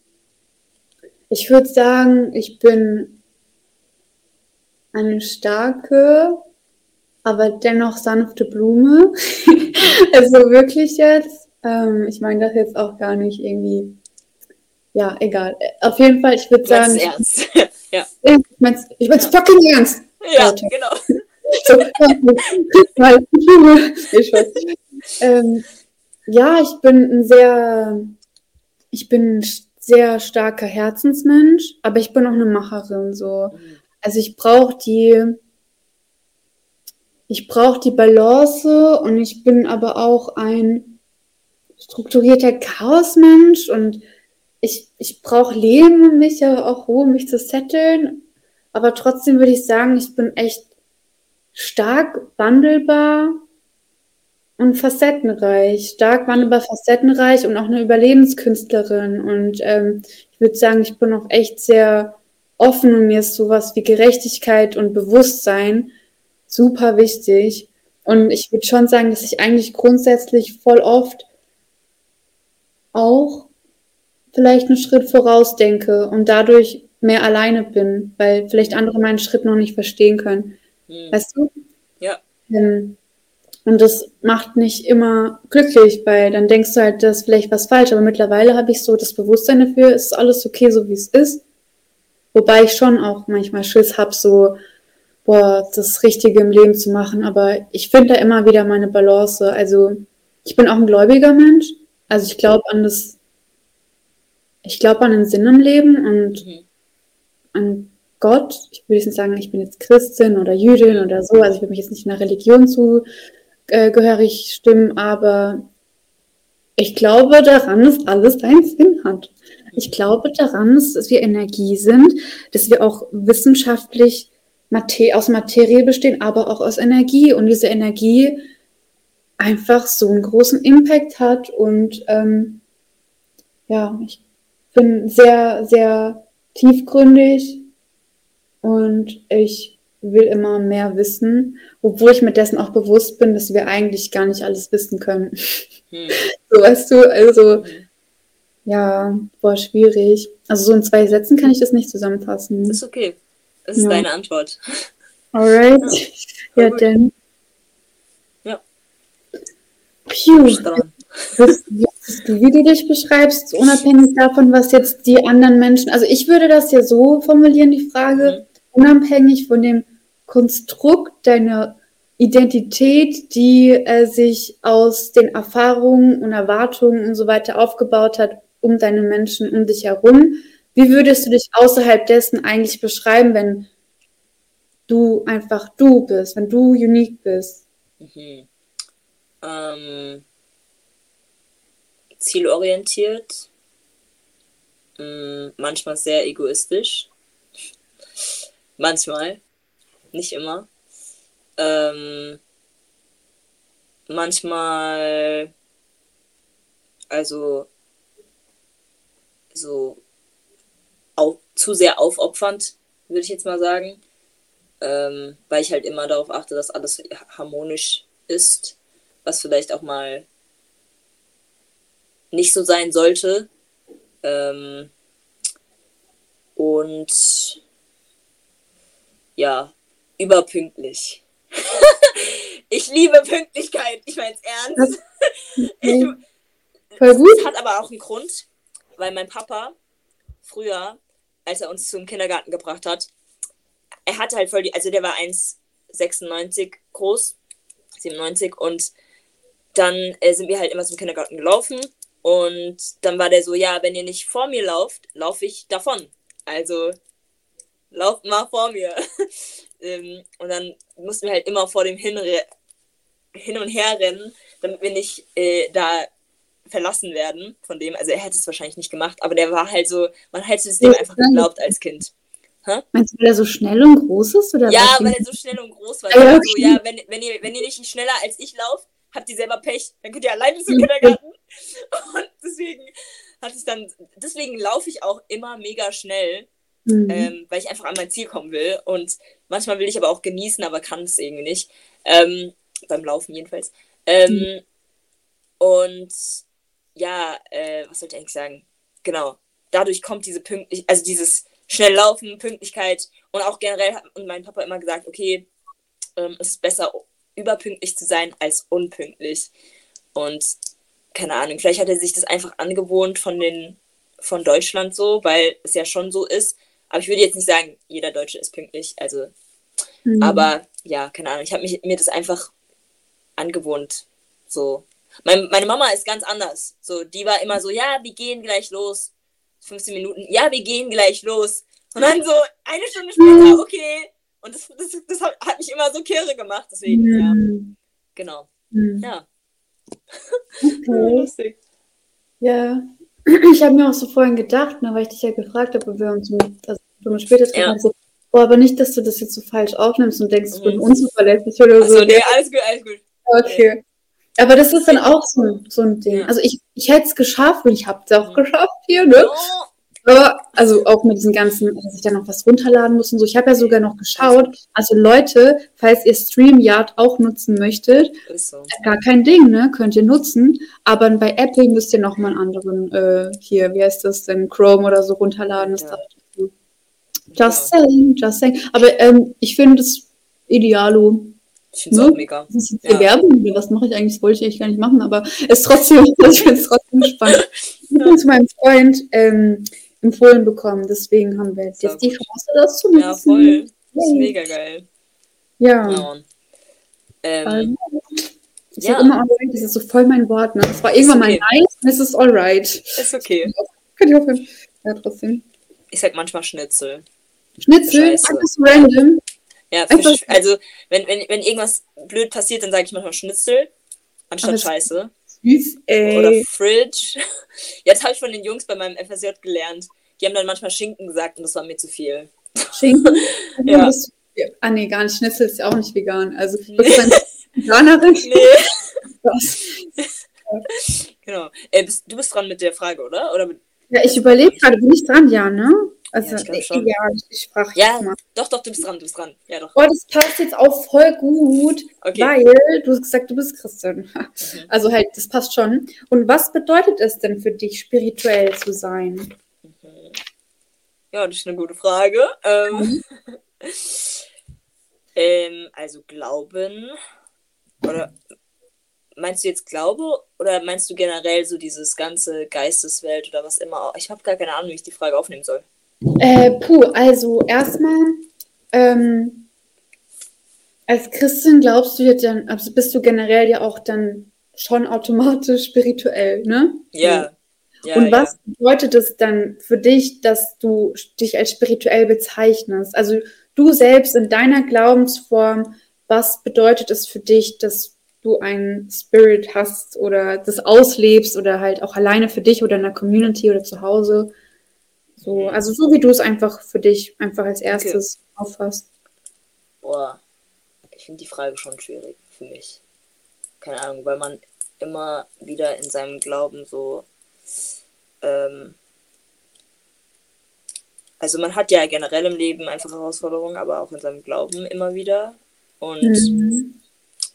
S2: Ich würde sagen, ich bin eine starke, aber dennoch sanfte Blume. also wirklich jetzt. Ähm, ich meine das jetzt auch gar nicht irgendwie. Ja, egal. Auf jeden Fall, ich würde sagen,
S1: ernst. ja.
S2: ich mein's, ich mein's
S1: Ja.
S2: fucking ernst.
S1: ja,
S2: Leute.
S1: genau.
S2: So, weil, ich weiß. Ähm, ja, ich bin ein sehr, ich bin ein sehr starker Herzensmensch, aber ich bin auch eine Macherin so. Also ich brauche die, ich brauche die Balance und ich bin aber auch ein strukturierter Chaosmensch und ich, ich brauche Leben, um mich ja auch Ruhe, um mich zu setteln. Aber trotzdem würde ich sagen, ich bin echt stark wandelbar und facettenreich. Stark wandelbar, facettenreich und auch eine Überlebenskünstlerin. Und ähm, ich würde sagen, ich bin auch echt sehr offen und mir ist sowas wie Gerechtigkeit und Bewusstsein super wichtig. Und ich würde schon sagen, dass ich eigentlich grundsätzlich voll oft auch vielleicht einen Schritt voraus denke und dadurch mehr alleine bin, weil vielleicht andere meinen Schritt noch nicht verstehen können. Hm. Weißt du?
S1: Ja.
S2: Ähm, und das macht nicht immer glücklich, weil dann denkst du halt, das ist vielleicht was falsch. Aber mittlerweile habe ich so das Bewusstsein dafür, es ist alles okay, so wie es ist. Wobei ich schon auch manchmal Schiss habe, so, boah, das Richtige im Leben zu machen. Aber ich finde da immer wieder meine Balance. Also ich bin auch ein gläubiger Mensch. Also ich glaube an das, ich glaube an den Sinn im Leben und mhm. an Gott. Ich würde jetzt nicht sagen, ich bin jetzt Christin oder Jüdin oder so. Also ich will mich jetzt nicht in einer Religion zugehörig stimmen, aber ich glaube daran, dass alles einen Sinn hat. Ich glaube daran, dass wir Energie sind, dass wir auch wissenschaftlich aus Materie bestehen, aber auch aus Energie. Und diese Energie einfach so einen großen Impact hat. Und ähm, ja, ich bin sehr, sehr tiefgründig und ich will immer mehr wissen, obwohl ich mir dessen auch bewusst bin, dass wir eigentlich gar nicht alles wissen können. Hm. So weißt du, also hm. Ja, war schwierig. Also so in zwei Sätzen kann ich das nicht zusammenfassen.
S1: Ist okay. Das ist ja. deine Antwort.
S2: Alright. Ja, ja dann.
S1: Ja.
S2: Piu. Wie du dich beschreibst, unabhängig davon, was jetzt die anderen Menschen, also ich würde das ja so formulieren, die Frage, mhm. unabhängig von dem Konstrukt deiner Identität, die äh, sich aus den Erfahrungen und Erwartungen und so weiter aufgebaut hat, um deine Menschen um dich herum. Wie würdest du dich außerhalb dessen eigentlich beschreiben, wenn du einfach du bist, wenn du unique bist?
S1: Mhm. Ähm, zielorientiert, mm, manchmal sehr egoistisch, manchmal, nicht immer. Ähm, manchmal, also so auf, zu sehr aufopfernd, würde ich jetzt mal sagen, ähm, weil ich halt immer darauf achte, dass alles harmonisch ist, was vielleicht auch mal nicht so sein sollte. Ähm, und ja, überpünktlich. ich liebe Pünktlichkeit. Ich meine es ernst. ich, Voll gut. Das hat aber auch einen Grund, weil mein Papa früher, als er uns zum Kindergarten gebracht hat, er hatte halt voll die, also der war 1,96 groß, 97 und dann äh, sind wir halt immer zum Kindergarten gelaufen und dann war der so, ja, wenn ihr nicht vor mir lauft, laufe ich davon. Also lauft mal vor mir. Ähm, und dann mussten wir halt immer vor dem Hinre hin und her rennen, damit wir nicht äh, da verlassen werden von dem. Also er hätte es wahrscheinlich nicht gemacht, aber der war halt so, man hätte es dem einfach geglaubt als Kind.
S2: Hä? Meinst du, weil er so schnell und groß ist? Oder
S1: ja, weil er so schnell und groß war. Ja, okay. so, ja wenn, wenn, ihr, wenn ihr nicht schneller als ich lauft, habt ihr selber Pech, dann könnt ihr alleine zum Kindergarten. Und deswegen hatte ich dann, deswegen laufe ich auch immer mega schnell, mhm. ähm, weil ich einfach an mein Ziel kommen will. Und manchmal will ich aber auch genießen, aber kann es irgendwie nicht. Ähm, beim Laufen jedenfalls. Ähm, mhm. Und ja, äh, was sollte ich eigentlich sagen? Genau. Dadurch kommt diese Pünktlichkeit, also dieses Schnelllaufen, Pünktlichkeit und auch generell hat mein Papa immer gesagt, okay, ähm, es ist besser, überpünktlich zu sein als unpünktlich. Und keine Ahnung, vielleicht hat er sich das einfach angewohnt von den von Deutschland so, weil es ja schon so ist. Aber ich würde jetzt nicht sagen, jeder Deutsche ist pünktlich. Also, mhm. aber ja, keine Ahnung. Ich habe mir das einfach angewohnt. So. Mein, meine Mama ist ganz anders. So, die war immer so, ja, wir gehen gleich los. 15 Minuten, ja, wir gehen gleich los. Und dann so eine Stunde später, okay. Und das, das, das hat, mich immer so kirre gemacht, deswegen, ja. Genau. Ja.
S2: Okay.
S1: Lustig.
S2: Ja, ich habe mir auch so vorhin gedacht, ne, weil ich dich ja gefragt habe, ob wir uns mit, also, später treffen,
S1: Ja.
S2: so, boah, aber nicht, dass du das jetzt so falsch aufnimmst und denkst, ich bin
S1: Mhm.
S2: unzuverlässig oder so.
S1: Achso, nee, alles gut, alles gut.
S2: Okay. Aber das ist dann auch so, ein- so ein Ding.
S1: Ja.
S2: Also ich, ich hätte es geschafft und ich habe es auch geschafft hier, ne? Aber, also auch mit diesen ganzen, dass ich dann noch was runterladen muss und so. Ich habe ja sogar noch geschaut. Also Leute, falls ihr StreamYard auch nutzen möchtet,
S1: so.
S2: gar kein Ding, ne? Könnt ihr nutzen. Aber bei Apple müsst ihr noch mal einen anderen, äh, hier, wie heißt das denn, Chrome oder so runterladen. Das
S1: Ja.
S2: Just saying, just saying. Aber ähm, ich finde es idealo.
S1: Ich finde es
S2: Ne?
S1: auch mega.
S2: Das ist
S1: Ja.
S2: Werbung was mache ich eigentlich? Das wollte ich eigentlich gar nicht machen, aber es ist trotzdem, ich finde es trotzdem spannend. Ich habe zu meinem Freund ähm, empfohlen bekommen, deswegen haben wir jetzt die
S1: gut.
S2: Chance, das zu nutzen.
S1: Ja, voll. Das ist mega geil.
S2: Ja.
S1: Ja. Ähm,
S2: Also, ich
S1: Ja.
S2: sag immer alright, das ist so voll mein Wort. Ne? Es war irgendwann
S1: okay.
S2: mal nice und es ist alright.
S1: ist okay.
S2: Könnt ihr aufhören? Ja, trotzdem.
S1: Ich sag manchmal Schnitzel.
S2: Schnitzel, einfach so random.
S1: Ja, Fisch, also wenn, wenn, wenn irgendwas blöd passiert, dann sage ich manchmal Schnitzel anstatt Scheiße.
S2: Süß,
S1: Oder
S2: ey.
S1: Fridge. Jetzt habe ich von den Jungs bei meinem FSJ gelernt. Die haben dann manchmal Schinken gesagt und das war mir zu viel.
S2: Schinken.
S1: Ja.
S2: Ah, nee, gar nicht. Schnitzel ist ja auch nicht vegan. Also, ein Veganerin.
S1: Nee. Genau. Äh, bist, du bist dran mit der Frage, oder? Oder mit,
S2: Ja, ich überlege gerade, bin ich dran? Ja, ne? Also,
S1: Ja, ich
S2: äh,
S1: schon.
S2: ja, ich, frage
S1: Ja.
S2: mal.
S1: doch, doch, du bist dran, du bist dran. Ja, doch.
S2: Oh, das passt jetzt auch voll gut,
S1: Okay.
S2: weil du hast gesagt, du bist Christin. Also halt, das passt schon. Und was bedeutet es denn für dich, spirituell zu sein?
S1: Mhm. Ja, das ist eine gute Frage. Ähm, ähm, also Glauben. Oder meinst du jetzt Glaube oder meinst du generell so dieses ganze Geisteswelt oder was immer? Ich habe gar keine Ahnung, wie ich die Frage aufnehmen soll.
S2: Äh, puh, also erstmal, ähm, als Christin glaubst du ja dann, also bist du generell ja auch dann schon automatisch spirituell, ne?
S1: Ja. ja
S2: Und
S1: ja.
S2: was bedeutet es dann für dich, dass du dich als spirituell bezeichnest? Also du selbst in deiner Glaubensform, was bedeutet es für dich, dass du einen Spirit hast oder das auslebst oder halt auch alleine für dich oder in der Community oder zu Hause? So, also so wie du es einfach für dich einfach als erstes auffasst.
S1: Boah, ich finde die Frage schon schwierig für mich. Keine Ahnung, weil man immer wieder in seinem Glauben so. Ähm, also man hat ja generell im Leben einfach Herausforderungen, aber auch in seinem Glauben immer wieder. Und
S2: Mhm.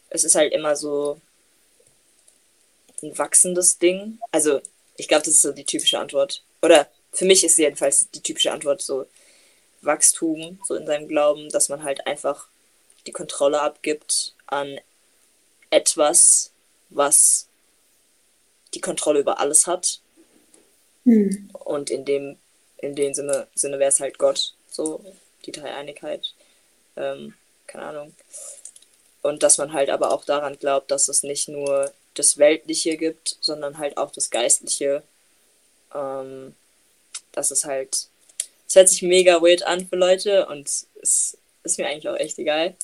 S1: es ist halt immer so ein wachsendes Ding. Also, ich glaube, das ist so die typische Antwort. Oder für mich ist jedenfalls die typische Antwort so Wachstum, so in seinem Glauben, dass man halt einfach die Kontrolle abgibt an etwas, was die Kontrolle über alles hat.
S2: Hm.
S1: Und in dem, in dem Sinne, Sinne wäre es halt Gott, so die Dreieinigkeit. Ähm, keine Ahnung. Und dass man halt aber auch daran glaubt, dass es nicht nur das Weltliche gibt, sondern halt auch das Geistliche. Ähm, das ist halt. Es hört sich mega weird an für Leute und es ist mir eigentlich auch echt egal.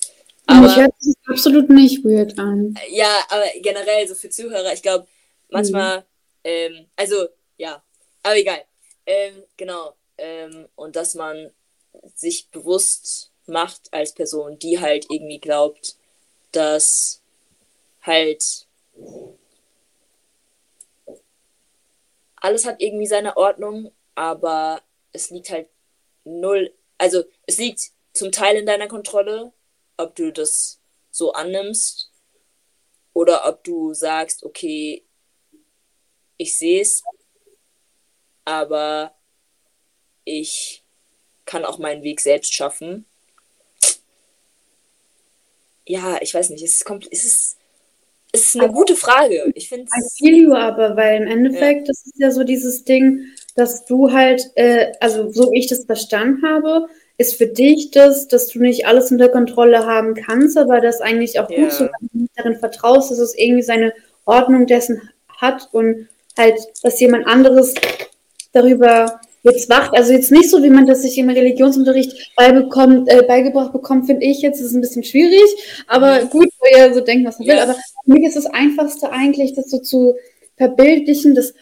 S2: Aber ich hört sich absolut nicht weird an.
S1: ja, aber generell so für Zuhörer, ich glaube, manchmal, ähm, also, ja, aber egal. Ähm, genau. Ähm, und dass man sich bewusst macht als Person, die halt irgendwie glaubt, dass halt alles hat irgendwie seine Ordnung, aber es liegt halt null, also es liegt zum Teil in deiner Kontrolle, ob du das so annimmst oder ob du sagst, okay, ich sehe es, aber ich kann auch meinen Weg selbst schaffen. Ja, ich weiß nicht, es ist, es ist, es ist eine gute Frage. Ich finde
S2: I feel you aber, weil im Endeffekt, das ist ja so dieses Ding, dass du halt, äh, also so wie ich das verstanden habe, ist für dich das, dass du nicht alles unter Kontrolle haben kannst, aber das eigentlich auch
S1: Ja.
S2: gut so, wenn du darin vertraust, dass es irgendwie seine Ordnung dessen hat und halt, dass jemand anderes darüber jetzt wacht, also jetzt nicht so, wie man das sich im Religionsunterricht beibekommt, äh, beigebracht bekommt, finde ich jetzt, ist ein bisschen schwierig, aber mhm. gut, wo ihr so denkt, was man ja. will, aber für mich ist das Einfachste eigentlich, das so zu verbildlichen, das,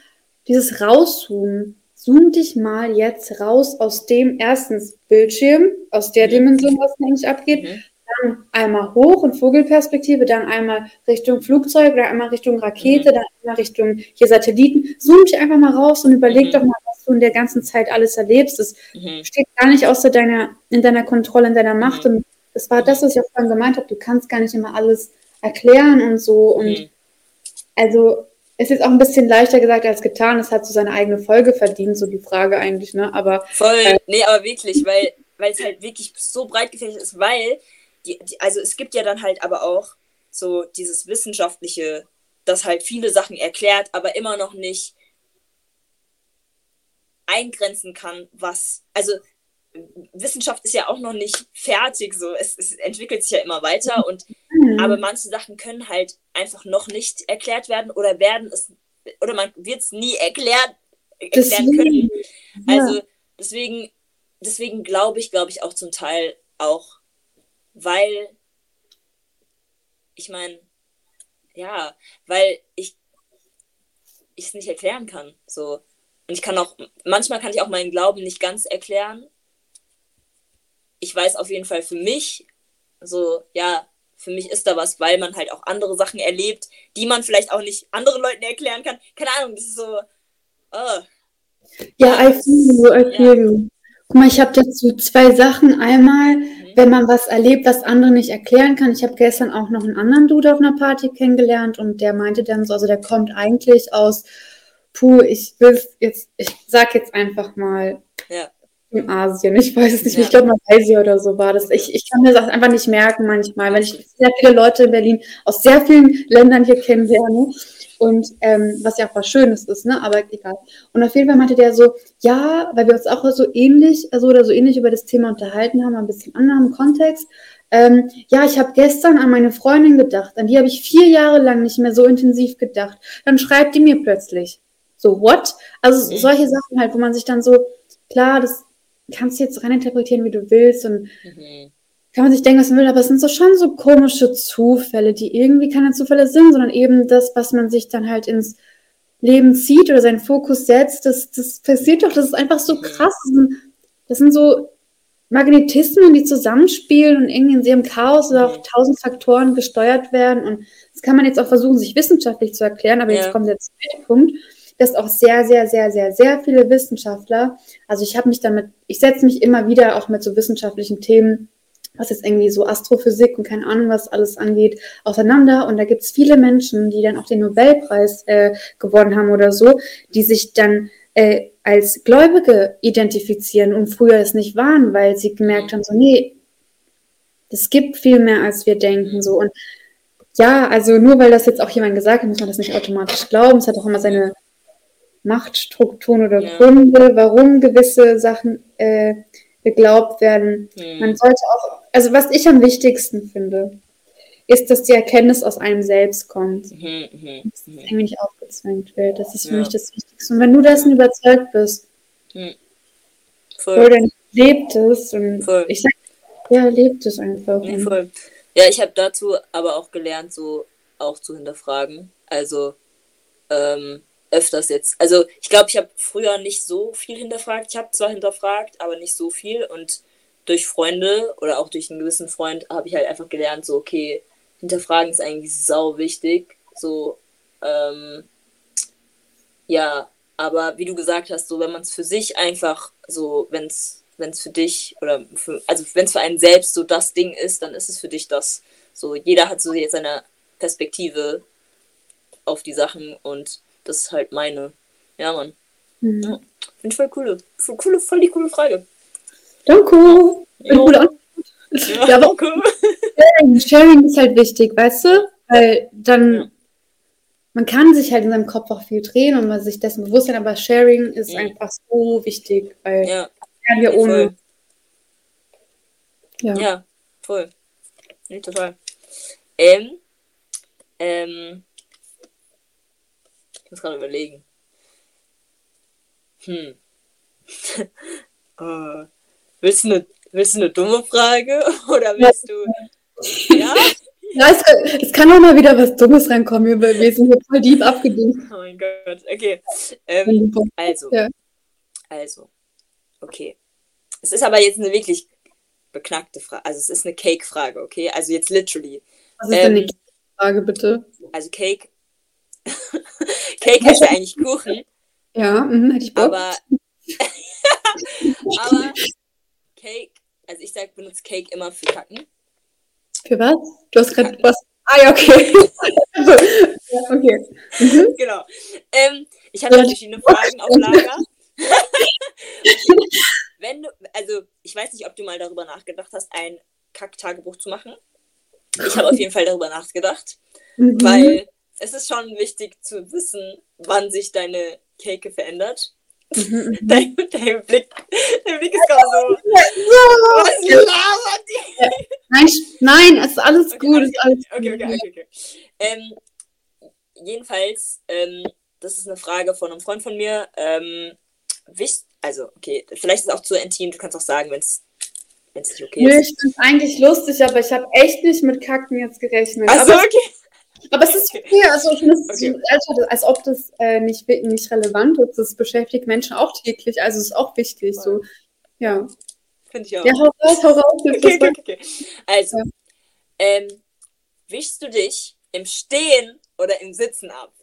S2: dieses Rauszoomen. Zoom dich mal jetzt raus aus dem erstens Bildschirm, aus der mhm. Dimension, was eigentlich abgeht, mhm dann einmal hoch in Vogelperspektive, dann einmal Richtung Flugzeug, dann einmal Richtung Rakete, mhm. dann einmal Richtung hier Satelliten. Zoom dich einfach mal raus und überleg mhm. doch mal, was du in der ganzen Zeit alles erlebst. Das mhm. steht gar nicht außer deiner, in deiner Kontrolle, in deiner Macht. Mhm. Und das war das, was ich auch vorhin gemeint habe. Du kannst gar nicht immer alles erklären und so. Und also ist jetzt auch ein bisschen leichter gesagt als getan. Es hat so seine eigene Folge verdient, so die Frage eigentlich, ne? Aber.
S1: Voll, äh, nee, aber wirklich, weil, weil es halt wirklich so breit gefächert ist, weil die, die, also es gibt ja dann halt aber auch so dieses wissenschaftliche, das halt viele Sachen erklärt, aber immer noch nicht eingrenzen kann, was, also Wissenschaft ist ja auch noch nicht fertig, so es, es entwickelt sich ja immer weiter und mhm. aber manche Sachen können halt einfach noch nicht erklärt werden oder werden es oder man wird es nie erklärt erklären können. Also deswegen deswegen glaube ich, glaube ich auch zum Teil auch weil ich meine, ja, weil ich es nicht erklären kann. So. Und ich kann auch, manchmal kann ich auch meinen Glauben nicht ganz erklären. Ich weiß auf jeden Fall für mich, so, ja, für mich ist da was, weil man halt auch andere Sachen erlebt, die man vielleicht auch nicht anderen Leuten erklären kann. Keine Ahnung, das ist so. Oh.
S2: Ja, I feel you, I feel you. Guck mal, ich habe dazu zwei Sachen. Einmal, wenn man was erlebt, was andere nicht erklären kann. Ich habe gestern auch noch einen anderen Dude auf einer Party kennengelernt und der meinte dann so, also der kommt eigentlich aus, puh, ich will jetzt, ich sag jetzt einfach mal ja. In Asien. Ich weiß es nicht, ja. ich glaube Malaysia oder so war das. Ich, ich kann mir das einfach nicht merken manchmal, weil ich sehr viele Leute in Berlin aus sehr vielen Ländern hier kennenlerne. Und ähm, was ja auch was Schönes ist, ne? Aber egal. Und auf jeden Fall meinte der so, ja, weil wir uns auch so ähnlich, so oder so ähnlich über das Thema unterhalten haben, ein bisschen anderen Kontext. Ähm, ja, ich habe gestern an meine Freundin gedacht, an die habe ich vier Jahre lang nicht mehr so intensiv gedacht. Dann schreibt die mir plötzlich. So, what? Also mhm. solche Sachen halt, wo man sich dann so, klar, das kannst du jetzt reininterpretieren, wie du willst und mhm kann man sich denken, was man will, aber es sind so schon so komische Zufälle, die irgendwie keine Zufälle sind, sondern eben das, was man sich dann halt ins Leben zieht oder seinen Fokus setzt, das, das passiert doch, das ist einfach so krass. Das sind, das sind so Magnetismen, die zusammenspielen und irgendwie in ihrem Chaos oder auf tausend Faktoren gesteuert werden. Und das kann man jetzt auch versuchen, sich wissenschaftlich zu erklären, aber ja. jetzt kommt der zweite Punkt, dass auch sehr, sehr, sehr, sehr, sehr viele Wissenschaftler, also ich habe mich damit, ich setze mich immer wieder auch mit so wissenschaftlichen Themen was jetzt irgendwie so Astrophysik und keine Ahnung was alles angeht, auseinander. Und da gibt es viele Menschen, die dann auch den Nobelpreis äh, gewonnen haben oder so, die sich dann äh, als Gläubige identifizieren und früher es nicht waren, weil sie gemerkt haben, so, nee, es gibt viel mehr, als wir denken. So. Und ja, also nur weil das jetzt auch jemand gesagt hat, muss man das nicht automatisch glauben. Es hat auch immer seine Machtstrukturen oder ja. Gründe, warum gewisse Sachen äh, geglaubt werden. Mhm. Man sollte auch, also was ich am wichtigsten finde, ist, dass die Erkenntnis aus einem selbst kommt. Mhm, mh, dass es irgendwie nicht aufgezwängt wird. Das ist für ja. mich das Wichtigste. Und wenn du dessen überzeugt bist, mhm. voll. dann lebt es. Und voll. ich sag, ja, lebt es einfach.
S1: Nee, voll. Ja, ich habe dazu aber auch gelernt, so auch zu hinterfragen. Also, ähm, öfters jetzt. Also ich glaube, ich habe früher nicht so viel hinterfragt. Ich habe zwar hinterfragt, aber nicht so viel. Und durch Freunde oder auch durch einen gewissen Freund habe ich halt einfach gelernt, so, okay, hinterfragen ist eigentlich sau wichtig. So, ähm, ja, aber wie du gesagt hast, so wenn man es für sich einfach so, wenn es wenn es für dich oder für, also wenn es für einen selbst so das Ding ist, dann ist es für dich das. So jeder hat so jetzt seine Perspektive auf die Sachen und das ist halt meine. Ja, Mann. Mhm. Ja, Finde ich voll coole, voll coole, voll die coole Frage.
S2: Danke. Ja. Ja, ja, aber Sharing, Sharing ist halt wichtig, weißt du? Weil dann, ja. man kann sich halt in seinem Kopf auch viel drehen und man sich dessen bewusst sein, aber Sharing ist ja. einfach so wichtig, weil ja. lernen wir ohne.
S1: Ja. ja, voll. Nee, total. Ähm, ähm, muss gerade überlegen. Hm. uh, willst, du eine, willst du eine dumme Frage? Oder willst du. Ja?
S2: Ja, es, es, kann auch mal wieder was Dummes reinkommen, weil wir sind hier voll deep abgedient.
S1: Oh mein Gott, okay. Ähm, also. Ja. Also. Okay. Es ist aber jetzt eine wirklich beknackte Frage. Also es ist eine Cake-Frage, okay? Also jetzt literally.
S2: Was ist ähm, denn die Frage, bitte?
S1: Also Cake. Cake heißt ja eigentlich Kuchen.
S2: Ja, mh, hätte ich Bock.
S1: Aber, aber Cake, also ich sag, benutze Cake immer für Kacken.
S2: Für was? Du hast gerade was. Ah ja, okay. ja, okay.
S1: Mhm. Genau. Ähm, ich habe verschiedene Fragen auf Lager. Wenn du, also ich weiß nicht, ob du mal darüber nachgedacht hast, ein Kack-Tagebuch zu machen. Ich habe auf jeden Fall darüber nachgedacht, mhm. weil es ist schon wichtig zu wissen, wann sich deine Cake verändert. Mhm, mhm. dein, dein, Blick, dein Blick ist gerade so. Was
S2: labert die? Nein, nein, es ist alles
S1: okay,
S2: gut.
S1: Okay,
S2: alles
S1: okay, okay, okay, okay, ähm, jedenfalls, ähm, das ist eine Frage von einem Freund von mir. Ähm, wichtig, also, okay, vielleicht ist es auch zu intim, du kannst auch sagen, wenn es nicht okay ist.
S2: Ich finde es eigentlich lustig, aber ich habe echt nicht mit Kacken jetzt gerechnet.
S1: Achso, okay.
S2: Aber es ist okay. Also es okay. als, als ob das äh, nicht, nicht relevant ist. Das beschäftigt Menschen auch täglich. Also es ist auch wichtig. So. Ja.
S1: Finde ich auch.
S2: Ja, hau raus, hau raus.
S1: okay, okay, okay. Also, ja. ähm, wischst du dich im Stehen oder im Sitzen ab?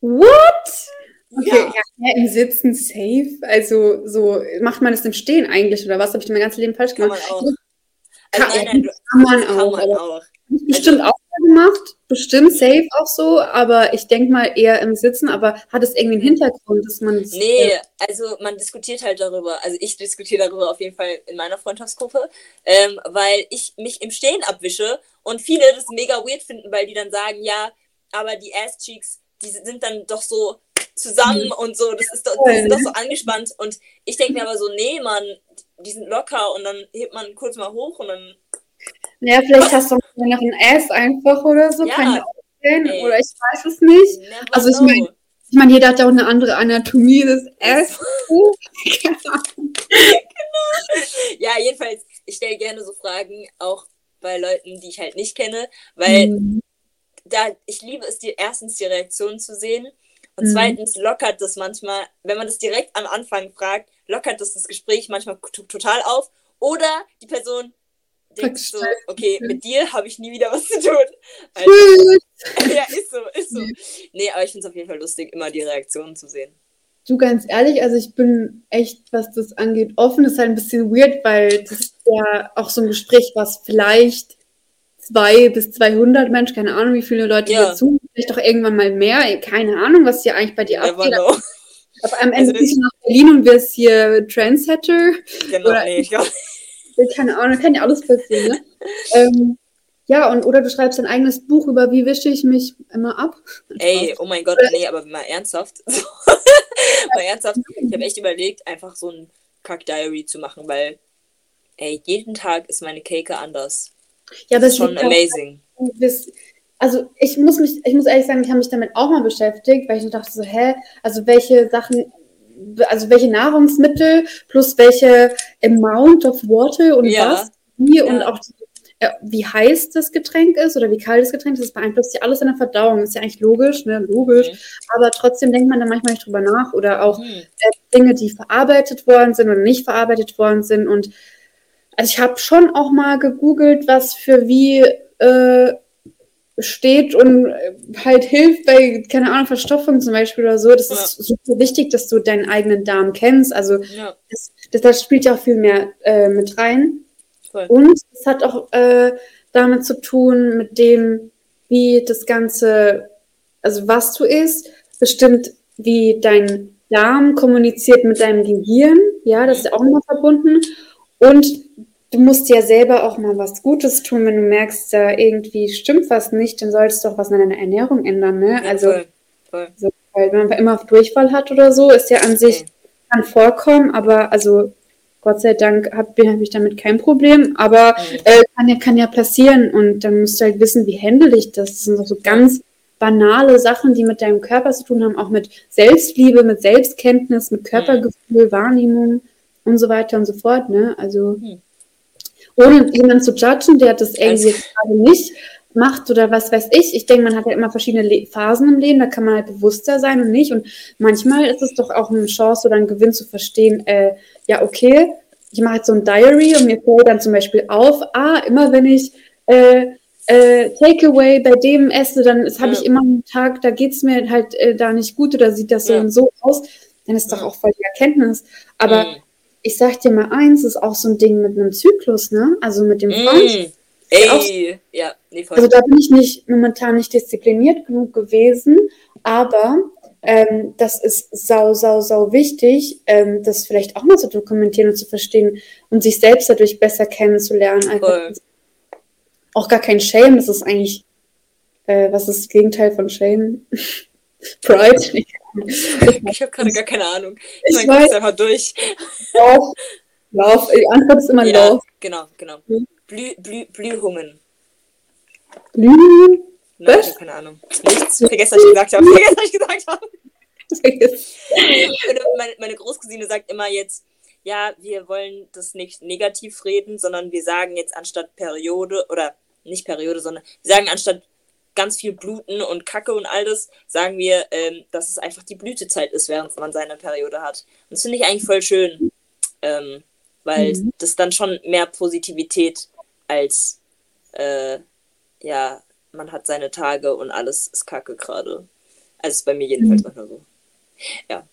S2: What? Okay, ja. ja. im Sitzen safe. Also so macht man es im Stehen eigentlich oder was? Habe ich mein ganzes Leben falsch gemacht?
S1: Kann man auch. Also,
S2: kann, nein, nein, du, kann man kann auch. Man auch. Bestimmt also, auch gemacht, bestimmt safe auch so, aber ich denke mal eher im Sitzen, aber hat es irgendwie einen Hintergrund, dass man
S1: Nee, also man diskutiert halt darüber, also ich diskutiere darüber auf jeden Fall in meiner Freundschaftsgruppe, ähm, weil ich mich im Stehen abwische und viele das mega weird finden, weil die dann sagen, ja, aber die Ass-Cheeks, die sind dann doch so zusammen mhm. und so, das ist doch, die sind doch so angespannt. Und ich denke mir aber so, nee, man, die sind locker. Und dann hebt man kurz mal hoch und dann
S2: ja, vielleicht hast du noch ein S einfach oder so, ja, kann ich auch sehen. Oder ich weiß es nicht. Also ich meine, ich meine, jeder hat ja auch eine andere Anatomie des S.
S1: genau. Ja, jedenfalls, ich stelle gerne so Fragen, auch bei Leuten, die ich halt nicht kenne, weil mhm. da, ich liebe es, die, erstens die Reaktion zu sehen und mhm. zweitens lockert das manchmal, wenn man das direkt am Anfang fragt, lockert das das Gespräch manchmal total auf oder die Person denkst so, okay, mit dir habe ich nie wieder was zu tun. Also, ja, ist so, ist so. Nee, aber ich finde es auf jeden Fall lustig, immer die Reaktionen zu sehen.
S2: Du, ganz ehrlich, also ich bin echt, was das angeht, offen. Das ist halt ein bisschen weird, weil das ist ja auch so ein Gespräch, was vielleicht zwei bis 200 Menschen, keine Ahnung, wie viele Leute ja. dazu, vielleicht auch irgendwann mal mehr, keine Ahnung, was hier eigentlich bei dir Never abgeht. Know. Aber am Ende also, bist du nach Berlin und wirst hier Trendsetter.
S1: Genau, oder, nee, ich glaube
S2: keine Ahnung, kann ja alles passieren, ne? ähm, ja, und oder du schreibst ein eigenes Buch über, wie wische ich mich immer ab.
S1: Ey, oh mein Gott, nee, aber mal ernsthaft. mal ernsthaft. Ich habe echt überlegt, einfach so ein Kack-Diary zu machen, weil, ey, jeden Tag ist meine Cake anders.
S2: Ja,
S1: das, das ist schon amazing.
S2: also ich muss mich, ich muss ehrlich sagen, ich habe mich damit auch mal beschäftigt, weil ich dachte so, hä, also welche Sachen also welche Nahrungsmittel plus welche Amount of Water und ja. was, wie ja. und auch die, äh, wie heiß das Getränk ist oder wie kalt das Getränk ist, das beeinflusst ja alles in der Verdauung. Ist ja eigentlich logisch, ne? Logisch. Mhm. Aber trotzdem denkt man da manchmal nicht drüber nach oder auch mhm. äh, Dinge, die verarbeitet worden sind oder nicht verarbeitet worden sind. Und also ich habe schon auch mal gegoogelt, was für wie äh, steht und äh, halt hilft bei, keine Ahnung, Verstopfung zum Beispiel oder so. Das ja. ist super wichtig, dass du deinen eigenen Darm kennst. Also ja. das, das, das, spielt ja auch viel mehr äh, mit rein. Voll. Und es hat auch äh, damit zu tun, mit dem, wie das Ganze, also was du isst, bestimmt, wie dein Darm kommuniziert mit deinem Gehirn. Ja, das ist ja auch immer verbunden. Und du musst ja selber auch mal was Gutes tun, wenn du merkst, da irgendwie stimmt was nicht, dann solltest du auch was an deiner Ernährung ändern, ne? Ja, also, voll, voll. So, weil wenn man immer Durchfall hat oder so, ist ja an sich, kann vorkommen, aber also Gott sei Dank habe hab ich damit kein Problem, aber äh, kann, ja, kann ja passieren und dann musst du halt wissen, wie handle ich das. Das sind doch so ganz banale Sachen, die mit deinem Körper zu tun haben, auch mit Selbstliebe, mit Selbstkenntnis, mit Körpergefühl, Wahrnehmung und so weiter und so fort. Ne? Also hm. Ohne jemanden zu judgen, der das irgendwie also, gerade nicht macht oder was weiß ich. Ich denke, man hat ja immer verschiedene Le Phasen im Leben, da kann man halt bewusster sein und nicht. Und manchmal ist es doch auch eine Chance oder ein Gewinn zu verstehen, äh, ja, okay, ich mache jetzt so ein Diary und mir fällt dann zum Beispiel auf, ah, immer wenn ich äh, äh, Takeaway bei dem esse, dann ja. habe ich immer einen Tag, da geht es mir halt äh, da nicht gut oder sieht das so ja. und so aus, dann ist doch auch voll die Erkenntnis. Aber mhm. Ich sag dir mal eins, ist auch so ein Ding mit einem Zyklus, ne? Also mit dem Freund. Mhm. Ey, ja, nee, voll. Also da bin ich nicht momentan nicht diszipliniert genug gewesen, aber ähm, das ist sau, sau, sau wichtig, ähm, das vielleicht auch mal zu dokumentieren und zu verstehen und sich selbst dadurch besser kennenzulernen. Einfach auch gar kein Shame, das ist eigentlich, äh, was ist das Gegenteil von Shame? Pride?
S1: ich habe gerade gar keine Ahnung. Ich, ich meine, einfach durch.
S2: Lauf. Lauf. Die Antwort ist immer ja, Lauf.
S1: Genau, genau. Hm? Blü Blü Blühungen.
S2: Blühungen?
S1: Nein, ich habe keine Ahnung. Nichts. Vergesst, was ich gesagt habe. Vergesst, was ich gesagt habe. meine, meine Großcousine sagt immer jetzt, ja, wir wollen das nicht negativ reden, sondern wir sagen jetzt anstatt Periode oder nicht Periode, sondern wir sagen anstatt ganz viel Bluten und Kacke und all das, sagen wir, ähm, dass es einfach die Blütezeit ist, während man seine Periode hat. Und das finde ich eigentlich voll schön, ähm, weil mhm. das dann schon mehr Positivität als, äh, ja, man hat seine Tage und alles ist Kacke gerade. Also ist bei mir jedenfalls mhm. manchmal so. Ja.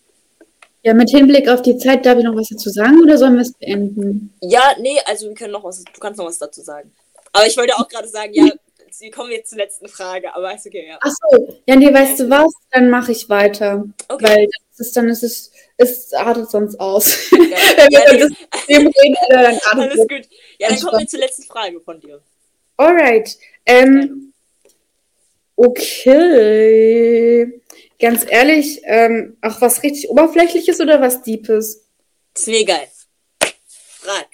S2: Ja, mit Hinblick auf die Zeit, darf ich noch was dazu sagen oder sollen wir es beenden?
S1: Ja, nee, also wir können noch was, du kannst noch was dazu sagen. Aber ich wollte auch gerade sagen, ja, wir kommen jetzt zur letzten Frage, aber ist okay, ja.
S2: Achso, ja, nee, weißt du was? Dann mache ich weiter. Okay. Weil das ist dann, ist es, es artet sonst aus. Ja, Wenn wir ja, das System reden,
S1: dann artet Alles gut. Ja, dann kommen wir zur letzten Frage von dir.
S2: Alright. Ähm, okay. Ganz ehrlich, ähm, auch was richtig Oberflächliches oder was Deepes?
S1: Ist mir egal. Frag.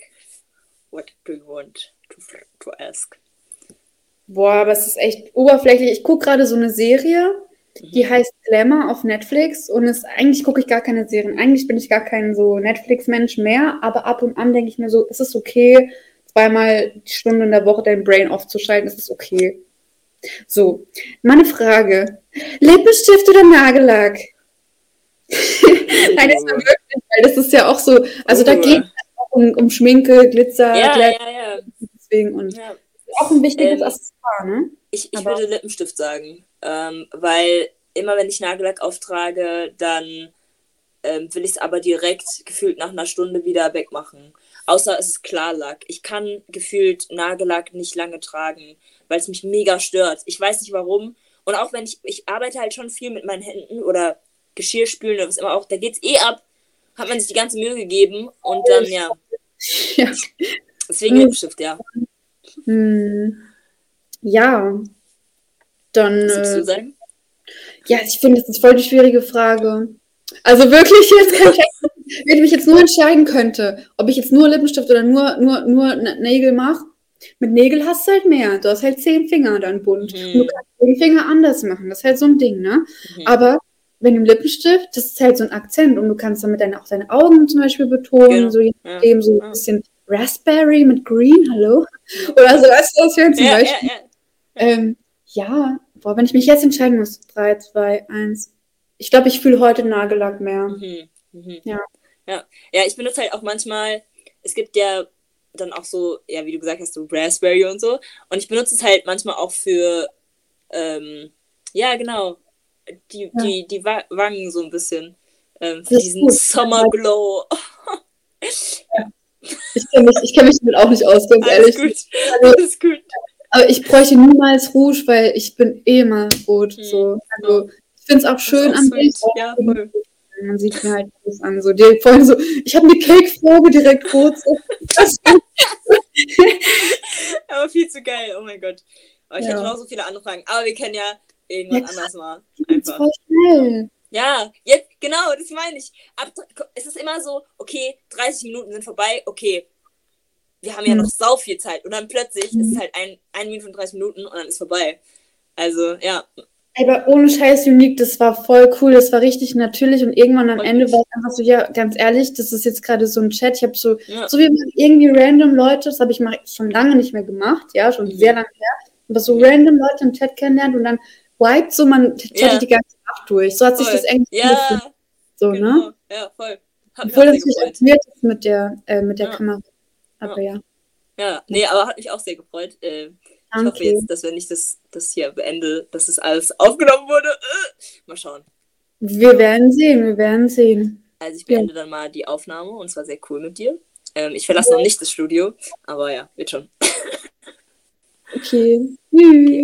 S1: What do you want to, to ask?
S2: Boah, aber es ist echt oberflächlich. Ich gucke gerade so eine Serie, die mhm. heißt Glamour auf Netflix und ist, eigentlich gucke ich gar keine Serien. Eigentlich bin ich gar kein so Netflix-Mensch mehr, aber ab und an denke ich mir so, ist es okay, zweimal die Stunde in der Woche dein Brain aufzuschalten, ist es okay. So, meine Frage. Lippenstift oder Nagellack? Nein, das ist wirklich, weil das ist ja auch so, also da geht es um, um Schminke, Glitzer,
S1: ja, Glitzer, ja, ja.
S2: deswegen und ja. Auch ein wichtiges ähm, Accessoire, ne?
S1: Ich, ich würde Lippenstift sagen, ähm, weil immer wenn ich Nagellack auftrage, dann ähm, will ich es aber direkt gefühlt nach einer Stunde wieder wegmachen. Außer es ist Klarlack. Ich kann gefühlt Nagellack nicht lange tragen, weil es mich mega stört. Ich weiß nicht warum. Und auch wenn ich, ich arbeite halt schon viel mit meinen Händen oder Geschirr spülen oder was immer auch, da geht's eh ab. Hat man sich die ganze Mühe gegeben und dann, ja. ja. Deswegen Lippenstift, ja.
S2: Hm. Ja. Dann. Was äh, du sagen? Ja, ich finde, das ist voll die schwierige Frage. Also wirklich, jetzt kann ich, wenn ich mich jetzt nur entscheiden könnte, ob ich jetzt nur Lippenstift oder nur, nur, nur Nägel mache, mit Nägel hast du halt mehr. Du hast halt zehn Finger dann bunt. Mhm. Und du kannst den Finger anders machen. Das ist halt so ein Ding, ne? Mhm. Aber wenn im Lippenstift, das ist halt so ein Akzent und du kannst damit deine, auch deine Augen zum Beispiel betonen, genau. so je nachdem, so ein bisschen Raspberry mit Green, hallo? Oder so, weißt du, was wir zum ja, Beispiel. Ja, ja. Ähm, ja, boah, wenn ich mich jetzt entscheiden muss, 3, 2, 1. Ich glaube, ich fühle heute Nagellack mehr. Mhm. Mhm. Ja.
S1: ja. Ja, ich benutze halt auch manchmal, es gibt ja dann auch so, ja, wie du gesagt hast, so Raspberry und so. Und ich benutze es halt manchmal auch für, ähm, ja, genau, die, ja. die, die Wangen so ein bisschen. Ähm, für diesen Summer Glow.
S2: ja. Ich kenne mich, kenn mich damit auch nicht aus, ganz Alles ehrlich. Gut. Also, Alles gut. Aber ich bräuchte niemals Rouge, weil ich bin eh mal rot. Hm. So. Also, ich finde es auch schön an sich. Ja, voll. Man sieht mir halt alles an. So, die, vorhin so, ich habe eine Cake-Farbe direkt rot. So.
S1: Aber viel zu geil, oh mein Gott. Aber ich ja. hätte noch so viele andere Fragen. Aber wir kennen ja irgendwann ja, anders mal. Einfach. Voll schnell. Ja, jetzt, genau, das meine ich. Ab, es ist immer so, okay, 30 Minuten sind vorbei, okay. Wir haben ja mhm. noch sau viel Zeit. Und dann plötzlich ist es halt ein, ein Minute und 30 Minuten und dann ist vorbei. Also, ja.
S2: Aber ohne Scheiß Unique, das war voll cool, das war richtig natürlich und irgendwann am Ende war es einfach so, ja, ganz ehrlich, das ist jetzt gerade so ein Chat, ich habe so, ja. so wie irgendwie random Leute, das habe ich mal schon lange nicht mehr gemacht, ja, schon mhm. sehr lange her, aber so random Leute im Chat kennenlernt und dann wiped so, man chattet ja. die ganze Nacht durch, so hat voll. sich das eigentlich
S1: ja. So, ne? genau. ne? Ja, voll. Hat Obwohl
S2: das nicht aktiviert ist mit der, äh, mit der ja. Kamera, aber ja.
S1: Ja, nee, aber hat mich auch sehr gefreut. Äh, ich hoffe jetzt, dass wenn ich das, das hier beende, dass das alles aufgenommen wurde. Äh, mal schauen.
S2: Wir werden sehen, wir werden sehen.
S1: Also ich beende ja. dann mal die Aufnahme und es war sehr cool mit dir. Ähm, ich verlasse ja. noch nicht das Studio, aber ja, wird schon.
S2: okay. okay.